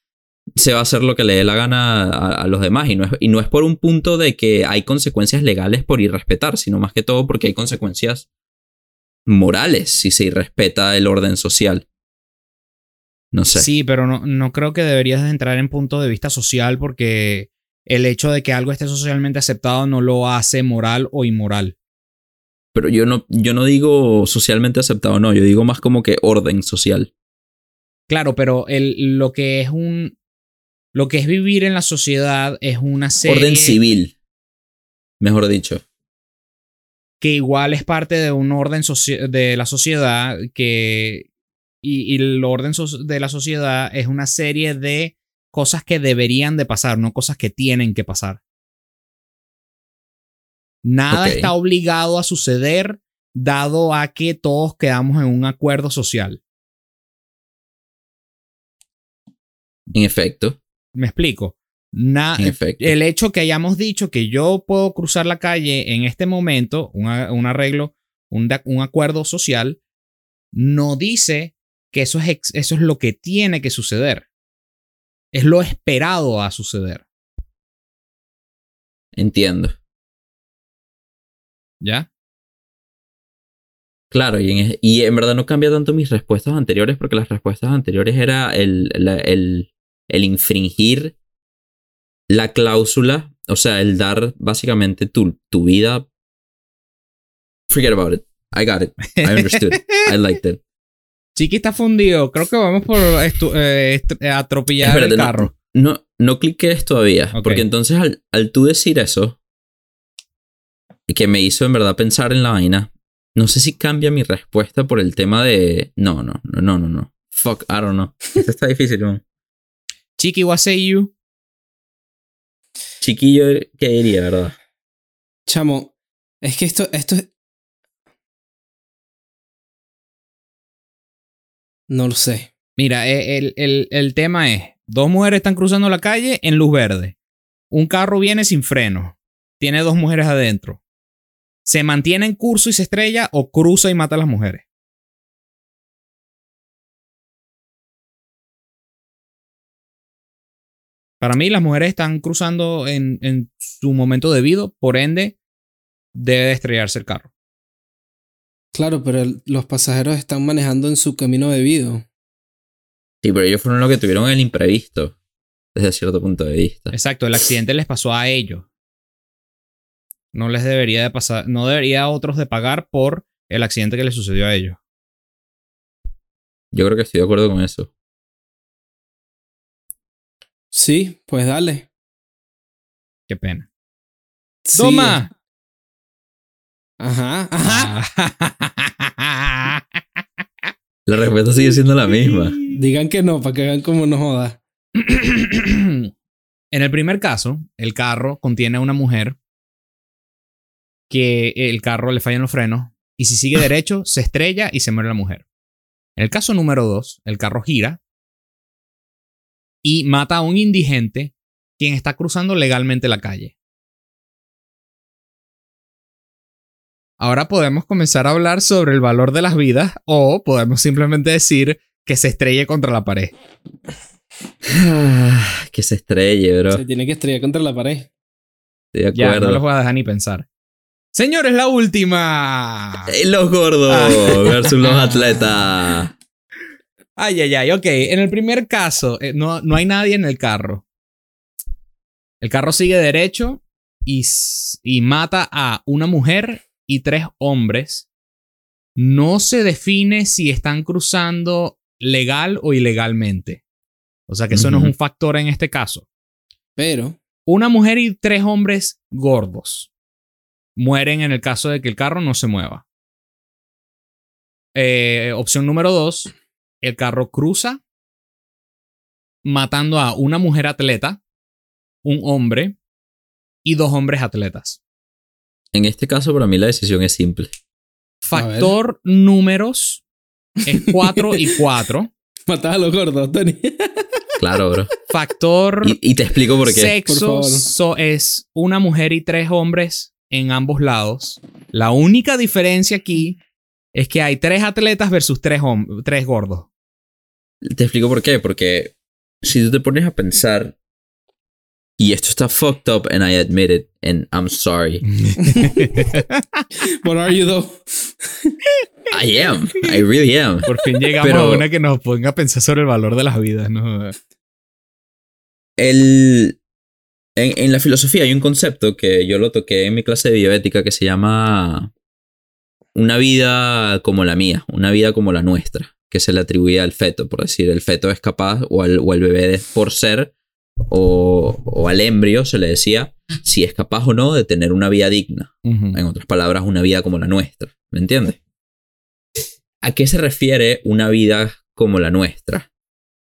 se va a hacer lo que le dé la gana a, a los demás y no, es, y no es por un punto de que hay consecuencias legales por irrespetar, sino más que todo porque hay consecuencias morales si se irrespeta el orden social. No sé. Sí, pero no, no creo que deberías entrar en punto de vista social porque el hecho de que algo esté socialmente aceptado no lo hace moral o inmoral. Pero yo no, yo no digo socialmente aceptado, no, yo digo más como que orden social. Claro, pero el, lo que es un. Lo que es vivir en la sociedad es una serie Orden civil, mejor dicho. que igual es parte de un orden de la sociedad que. Y, y el orden so- de la sociedad es una serie de cosas que deberían de pasar, no cosas que tienen que pasar. Nada está obligado a suceder dado a que todos quedamos en un acuerdo social. En efecto, ¿Me explico? Na- efecto. el hecho que hayamos dicho que yo puedo cruzar la calle en este momento, un, arreglo, un, acuerdo social, no dice que eso es, eso es lo que tiene que suceder. Es lo esperado a suceder. Entiendo. ¿Ya? Claro, y en, y en verdad no cambia tanto mis respuestas anteriores porque las respuestas anteriores era el, la- el, el infringir la cláusula, o sea, el dar básicamente tu, tu vida. Forget about it. I got it. I understood. I [laughs] liked it. Chiqui está fundido. Creo que vamos por estu- eh, eh, atropellar Espérate, el no- carro. No, no cliques todavía, porque entonces al, al tú decir eso, que me hizo en verdad pensar en la vaina, no sé si cambia mi respuesta por el tema de no, no, no, no, no, no. Fuck, I don't know. Esto está difícil, man. Chiqui, you? Chiquillo, ¿qué diría, verdad? Chamo, es que esto, esto es... No lo sé. Mira, eh, el, el- el tema es, dos mujeres están cruzando la calle en luz verde. Un carro viene sin freno. Tiene dos mujeres adentro. ¿Se mantiene en curso y se estrella o cruza y mata a las mujeres? Para mí, las mujeres están cruzando en, en su momento debido, por ende, debe de estrellarse el carro. Claro, pero el- los pasajeros están manejando en su camino debido. Sí, pero ellos fueron los que tuvieron el imprevisto, desde cierto punto de vista. Exacto, el accidente les pasó a ellos. No les debería de pasar, no debería a otros de pagar por el accidente que les sucedió a ellos. Yo creo que estoy de acuerdo con eso. Sí, pues dale. Qué pena. Sí. ¡Toma! Ajá, ajá. Ah. [laughs] La respuesta sigue siendo la misma. Digan que no, para que vean cómo no joda. [clears throat] en el primer caso, el carro contiene a una mujer que el carro le fallan los frenos y si sigue [laughs] derecho se estrella y se muere la mujer. En el caso número dos, el carro gira y mata a un indigente quien está cruzando legalmente la calle. Ahora podemos comenzar a hablar sobre el valor de las vidas o podemos simplemente decir que se estrelle contra la pared. que se estrelle, bro. Se tiene que estrellar contra la pared. Estoy de Ya, acuerdo. no los voy a dejar ni pensar. Señores, la última. Eh, Los gordos Ah. versus los atletas. Ay, ay, ay. Ok, en el primer caso, eh, no, no hay nadie en el carro. El carro sigue derecho y, y mata a una mujer y tres hombres. No se define si están cruzando legal o ilegalmente. O sea que eso no es un factor en este caso. Pero, Una mujer y tres hombres gordos mueren en el caso de que el carro no se mueva. Eh, opción número dos, el carro cruza matando a una mujer atleta, un hombre y dos hombres atletas. En este caso, para mí la decisión es simple. Factor números es 4 y 4. [laughs] matas a los gordos, Tony. [laughs] Claro, bro. Factor Y, y te explico por qué. Por Sexo favor. so- es una mujer y tres hombres en ambos lados. La única diferencia aquí es que hay tres atletas versus tres, tres gordos. Te explico por qué. Porque si tú te pones a pensar, y esto está fucked up, and I admit it, and I'm sorry. What are you though? I am. I really am. Por fin llegamos Pero- a una que nos ponga a pensar sobre el valor de las vidas. ¿no? El, en, en la filosofía hay un concepto que yo lo toqué en mi clase de bioética que se llama una vida como la mía, una vida como la nuestra, que se le atribuye al feto, por decir, el feto es capaz, o al, o al bebé de- por ser, o, o al embrio se le decía, si es capaz o no de tener una vida digna. En otras palabras, una vida como la nuestra. ¿Me entiendes? ¿A qué se refiere una vida como la nuestra?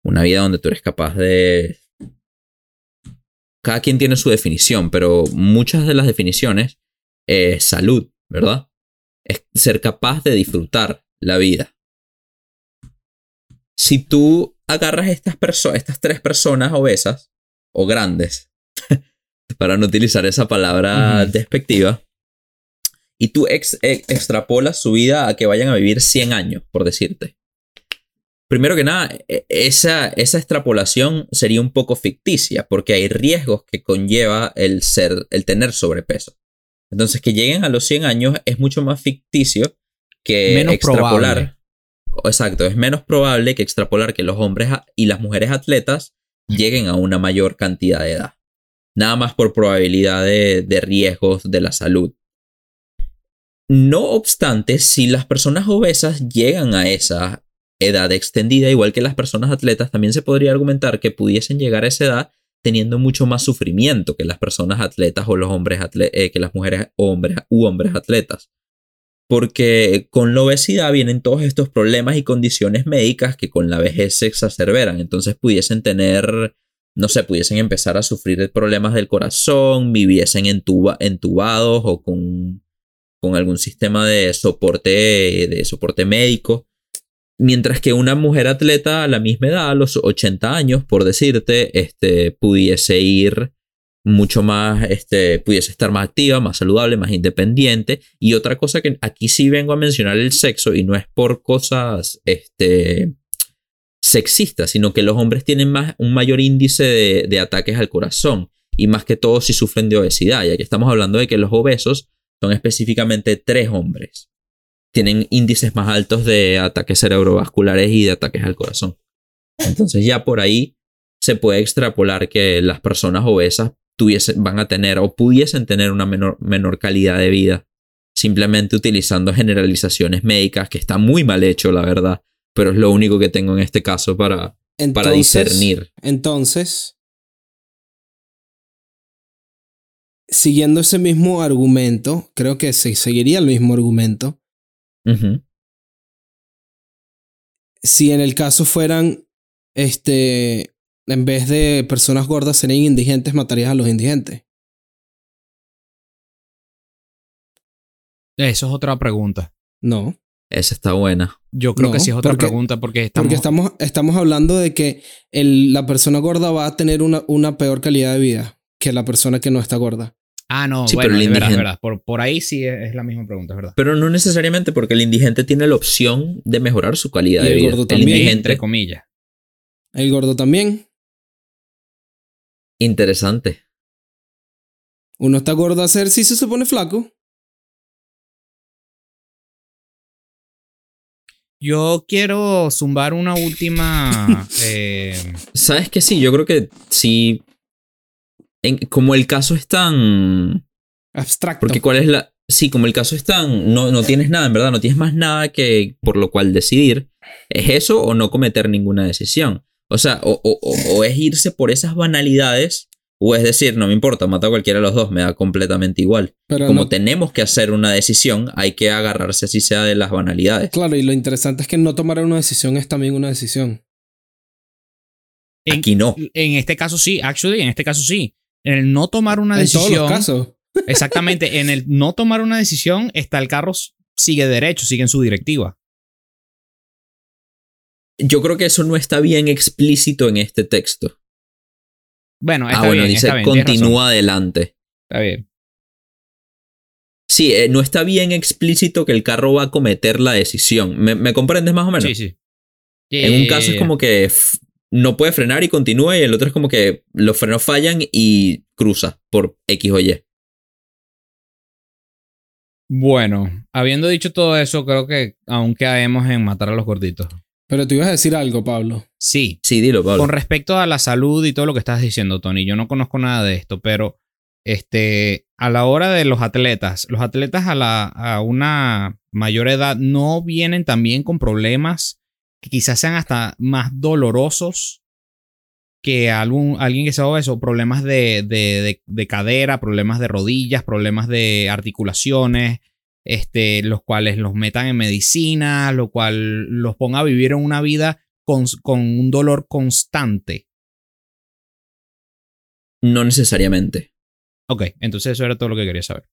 Una vida donde tú eres capaz de... Cada quien tiene su definición, pero muchas de las definiciones es salud, ¿verdad? Es ser capaz de disfrutar la vida. Si tú agarras estas, perso- estas tres personas obesas o grandes, [laughs] para no utilizar esa palabra despectiva, y tú ex- e- extrapolas su vida a que vayan a vivir 100 años, por decirte. Primero que nada, e- esa, esa extrapolación sería un poco ficticia, porque hay riesgos que conlleva el ser, el tener sobrepeso. Entonces, que lleguen a los 100 años es mucho más ficticio que Menos extrapolar. probable. Exacto, es menos probable que extrapolar que los hombres y las mujeres atletas lleguen a una mayor cantidad de edad. Nada más por probabilidad de, riesgos de la salud. No obstante, si las personas obesas llegan a esa edad extendida, igual que las personas atletas, también se podría argumentar que pudiesen llegar a esa edad teniendo mucho más sufrimiento que las personas atletas o los hombres eh, que las mujeres hombres u hombres atletas. Porque con la obesidad vienen todos estos problemas y condiciones médicas que con la vejez se exacerberan. Entonces pudiesen tener, no sé, pudiesen empezar a sufrir problemas del corazón, viviesen entuba- entubados o con, con algún sistema de soporte, de soporte médico. Mientras que una mujer atleta a la misma edad, a los 80 años, por decirte, este, pudiese ir mucho más, este, pudiese estar más activa, más saludable, más independiente. Y otra cosa que aquí sí vengo a mencionar el sexo y no es por cosas, este, sexistas, sino que los hombres tienen más, un mayor índice de, de ataques al corazón y más que todo si sufren de obesidad, ya que estamos hablando de que los obesos son específicamente tres hombres. Tienen índices más altos de ataques cerebrovasculares y de ataques al corazón. Entonces ya por ahí se puede extrapolar que las personas obesas tuviesen, van a tener o pudiesen tener una menor, menor calidad de vida simplemente utilizando generalizaciones médicas que está muy mal hecho, la verdad, pero es lo único que tengo en este caso para, para discernir. Entonces, siguiendo ese mismo argumento, creo que se seguiría el mismo argumento. Si en el caso fueran, este, en vez de personas gordas serían indigentes, matarías a los indigentes. Eso es otra pregunta. No, Esa está buena. Yo creo No, que sí es otra porque- pregunta porque estamos... porque estamos, estamos hablando de que el- la persona gorda va a tener una, una peor calidad de vida que la persona que no está gorda. Ah, no, Sí, bueno, pero el verdad, indigente- verdad. Por, por ahí sí es, es la misma pregunta, es verdad. Pero no necesariamente porque el indigente tiene la opción de mejorar su calidad Y de el vida. gordo El también. Entre indigente, comillas. El gordo también. Interesante. Uno está gordo a hacer si se pone flaco. Yo quiero zumbar una [laughs] última. eh, ¿Sabes que sí? Yo creo que sí. En- como el caso es tan. Abstracto. Porque cuál es la. Sí, como el caso es tan. No, no tienes nada, en verdad, no tienes más nada que por lo cual decidir. ¿Es eso o no cometer ninguna decisión? O sea, o, o- o- o es irse por esas banalidades, o es decir, no me importa, mata a cualquiera de los dos, me da completamente igual. Pero Como no- tenemos que hacer una decisión, hay que agarrarse así sea de las banalidades. Claro, y lo interesante es que no tomar una decisión es también una decisión. en, Aquí no. en este caso sí, actually, en este caso sí. En el no tomar una En todos decisión. los casos. Exactamente, en el no tomar una decisión, está el carro sigue derecho, sigue en su directiva. Yo creo que eso no está bien explícito en este texto. Bueno, está ah, bueno, bien, dice está bien, continúa adelante. Está bien. Sí, eh, no está bien explícito que el carro va a cometer la decisión. ¿Me, me comprendes más o menos? Sí, sí. En un caso Eh, es como que no puede frenar y continúa, y el otro es como que los frenos fallan y cruza por X o Y. Bueno, habiendo dicho todo eso, creo que aún caemos en matar a los gorditos. Pero tú ibas a decir algo, Pablo. Sí, Sí, dilo, Pablo. con respecto a la salud y todo lo que estás diciendo, Tony, yo no conozco nada de esto, pero este, a la hora de los atletas, los atletas a, la, a una mayor edad no vienen también con problemas que quizás sean hasta más dolorosos que algún, alguien que sea obeso, problemas de, de, de- de cadera, problemas de rodillas, problemas de articulaciones, este, los cuales los metan en medicina, lo cual los ponga a vivir una vida con, con un dolor constante. No necesariamente. Ok, entonces eso era todo lo que quería saber.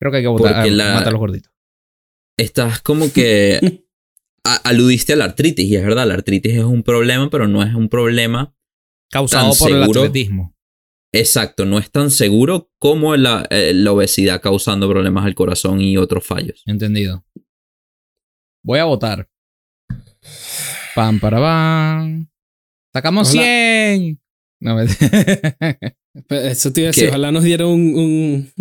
Creo que hay que votar, Porque a- la- matar a los gorditos. Estás como que [laughs] a- aludiste a la artritis, y es verdad, la artritis es un problema, pero no es un problema Causado por el atletismo. Exacto, no es tan seguro como la, eh, la obesidad causando problemas al corazón y otros fallos. Entendido. Voy a votar. Pam, para, pam. Sacamos Hola. 100. No, me- [laughs] Eso te iba a decir, ojalá nos dieron un, un-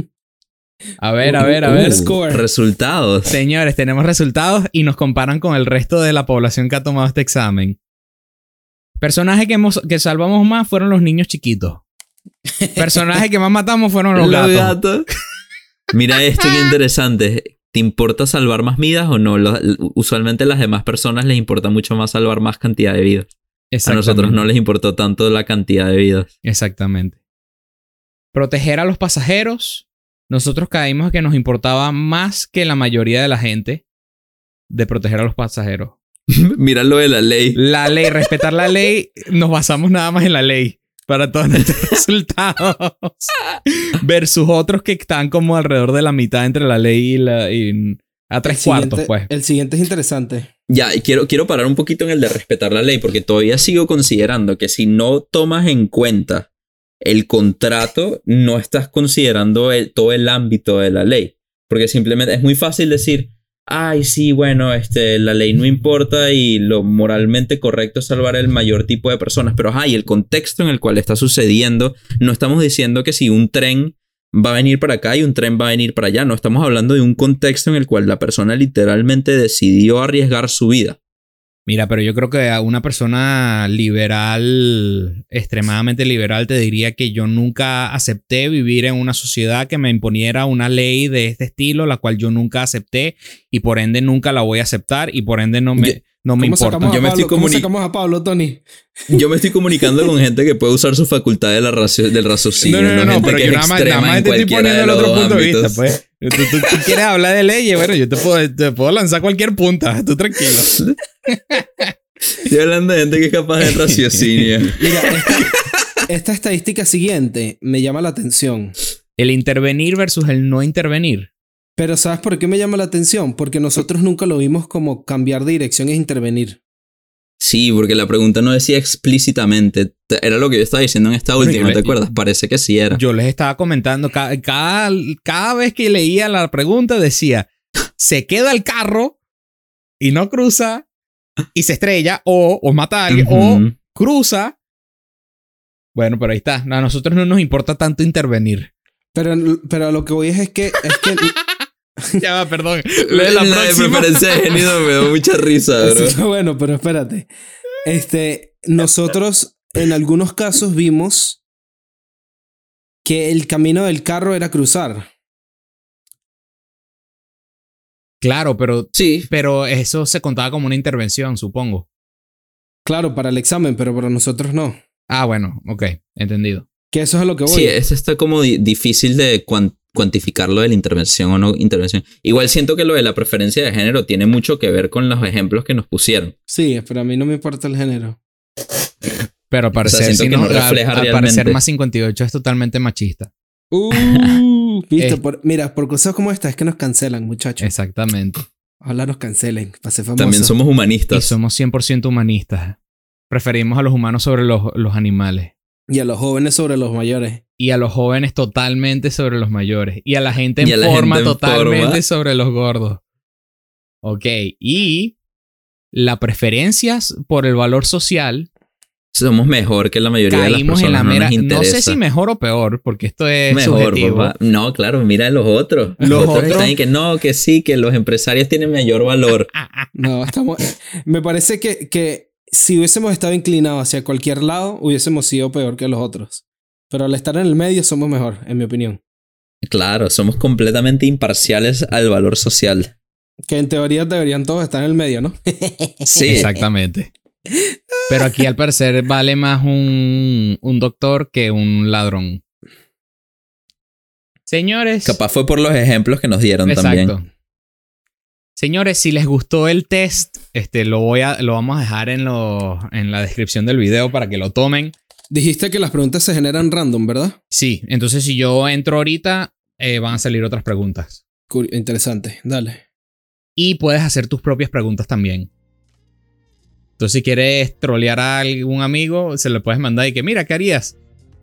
a ver, a ver, a ver. score. Resultados. Señores, tenemos resultados y nos comparan con el resto de la población que ha tomado este examen. Personajes que, hemos, que salvamos más fueron los niños chiquitos. Personajes que más matamos fueron los, gatos. gatos. [laughs] Mira esto qué interesante. ¿Te importa salvar más vidas o no? Lo- usualmente a las demás personas les importa mucho más salvar más cantidad de vidas. A nosotros no les importó tanto la cantidad de vidas. Exactamente. Proteger a los pasajeros. Nosotros caímos que nos importaba más que la mayoría de la gente de proteger a los pasajeros. [laughs] Mira lo de la ley. La ley, respetar la ley, nos basamos nada más en la ley para todos nuestros [laughs] resultados. Versus otros que están como alrededor de la mitad entre la ley y la. y a tres el cuartos, siguiente- pues. El siguiente es interesante. Ya, y quiero, quiero parar un poquito en el de respetar la ley, porque todavía sigo considerando que si no tomas en cuenta el contrato, no estás considerando el- todo el ámbito de la ley. Porque simplemente es muy fácil decir, ay, sí, bueno, este, la ley no importa y lo moralmente correcto es salvar el mayor tipo de personas. Pero, ay, el contexto en el cual está sucediendo, no estamos diciendo que si un tren va a venir para acá y un tren va a venir para allá. No estamos hablando de un contexto en el cual la persona literalmente decidió arriesgar su vida. Mira, pero yo creo que a una persona liberal, extremadamente liberal, te diría que yo nunca acepté vivir en una sociedad que me imponiera una ley de este estilo, la cual yo nunca acepté y por ende nunca la voy a aceptar y por ende no me, no me ¿Cómo importa. sacamos, Yo a me Pablo? estoy ¿Cómo sacamos a Pablo, Tony? [laughs] Yo me estoy comunicando con gente que puede usar su facultad de la racio- del raciocinio. no, no, no, no, gente pero que yo es nada más, nada te estoy poniendo el otro punto de vista, pues. Tú, tú- tú quieres hablar de leyes, bueno, yo te puedo, te puedo lanzar cualquier punta, tú tranquilo. [laughs] Estoy hablando de gente que es capaz de raciocinio. [laughs] Mira, esta, esta estadística siguiente me llama la atención. El intervenir versus el no intervenir. Pero ¿sabes por qué me llama la atención? Porque nosotros nunca lo vimos como cambiar de dirección es intervenir. Sí, porque la pregunta no decía explícitamente. Te- Era lo que yo estaba diciendo en esta última, ¿te acuerdas? Parece que sí era. Yo les estaba comentando, ca- cada, cada vez que leía la pregunta decía, se queda el carro y no cruza y se estrella o, o mata a alguien o cruza. Bueno, pero ahí está. A nosotros no nos importa tanto intervenir. Pero, pero a lo que voy es, es que, es que [laughs] ya va, perdón. [laughs] La, La de próxima- preferencia de género me da mucha risa, [laughs] bro. Sí, [laughs] bueno, pero espérate. Este, nosotros en algunos casos vimos que el camino del carro era cruzar. Claro, pero, Sí, pero eso se contaba como una intervención, supongo. Claro, para el examen, pero para nosotros no. Ah, bueno, ok, entendido. Que eso es a lo que voy. sí, eso está como di- difícil de cuan- cuantificar lo de la intervención o no intervención. Igual siento que lo de la preferencia de género tiene mucho que ver con los ejemplos que nos pusieron. Sí, pero a mí no me importa el género. Pero al parecer, si no, no refleja al, al parecer más 58 es totalmente machista. Uh, [laughs] Eh. por- mira, por cosas como esta es que nos cancelan, muchachos. Exactamente. Ojalá nos cancelen, para ser famosos. También somos Y humanistas. somos 100% humanistas. Preferimos a los humanos sobre los, los animales. Y a los jóvenes sobre los mayores. Y a los jóvenes totalmente sobre los mayores. Y a la gente en Y a forma gente en totalmente forma. sobre los gordos. Ok. Y la preferencia por el valor social. Somos mejor que la mayoría de las Caímos personas. en la no, mera. nos No sé si mejor o peor, porque esto es mejor, subjetivo. papá. No, claro, mira los otros. Los Los, otros otros- que no, que sí, que los empresarios tienen mayor valor. [laughs] No, estamos. me parece que, que si hubiésemos estado inclinados hacia cualquier lado, hubiésemos sido peor que los otros. Pero al estar en el medio somos mejor, en mi opinión. Claro, somos completamente imparciales al valor social. Que en teoría deberían todos estar en el medio, ¿no? [laughs] Sí, Exactamente. Pero aquí al parecer vale más un, un doctor que un ladrón. Señores. capaz fue por los ejemplos que nos dieron Exacto. también. Señores, si les gustó el test, este, lo, voy a, lo vamos a dejar en, lo- en la descripción del video para que lo tomen. Dijiste que las preguntas se generan random, ¿verdad? Sí, entonces si yo entro ahorita, eh, van a salir otras preguntas. Cur- interesante, dale. Y puedes hacer tus propias preguntas también. Entonces, si quieres trolear a algún amigo, se le puedes mandar y que, mira, ¿qué harías?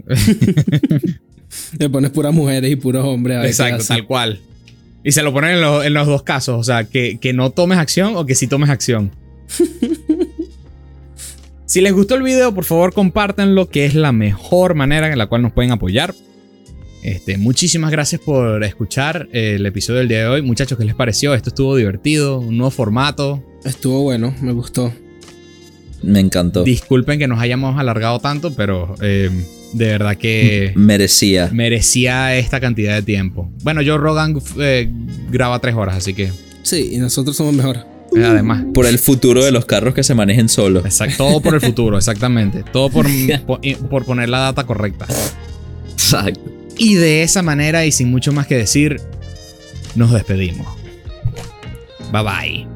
[laughs] Le pones puras mujeres y puros hombres. Exacto, tal cual. Y se lo ponen en, lo- en los dos casos, o sea, que, que no tomes acción o que sí tomes acción. [laughs] si les gustó el video, por favor compártanlo, que es la mejor manera en la cual nos pueden apoyar. Este, muchísimas gracias por escuchar eh, el episodio del día de hoy. Muchachos, ¿qué les pareció? Esto estuvo divertido, un nuevo formato. Estuvo bueno, me gustó. Me encantó. Disculpen que nos hayamos alargado tanto, pero eh, de verdad que Merecía. merecía esta cantidad de tiempo. Bueno, yo Rogan eh, graba tres horas, así que Sí, y nosotros somos mejor. eh, además. Por el futuro de los carros que se manejen solos. Exacto, todo por el futuro, exactamente. Todo por, [laughs] por, por poner la data correcta. Exacto. Y de esa manera y sin mucho más que decir, nos despedimos. Bye bye.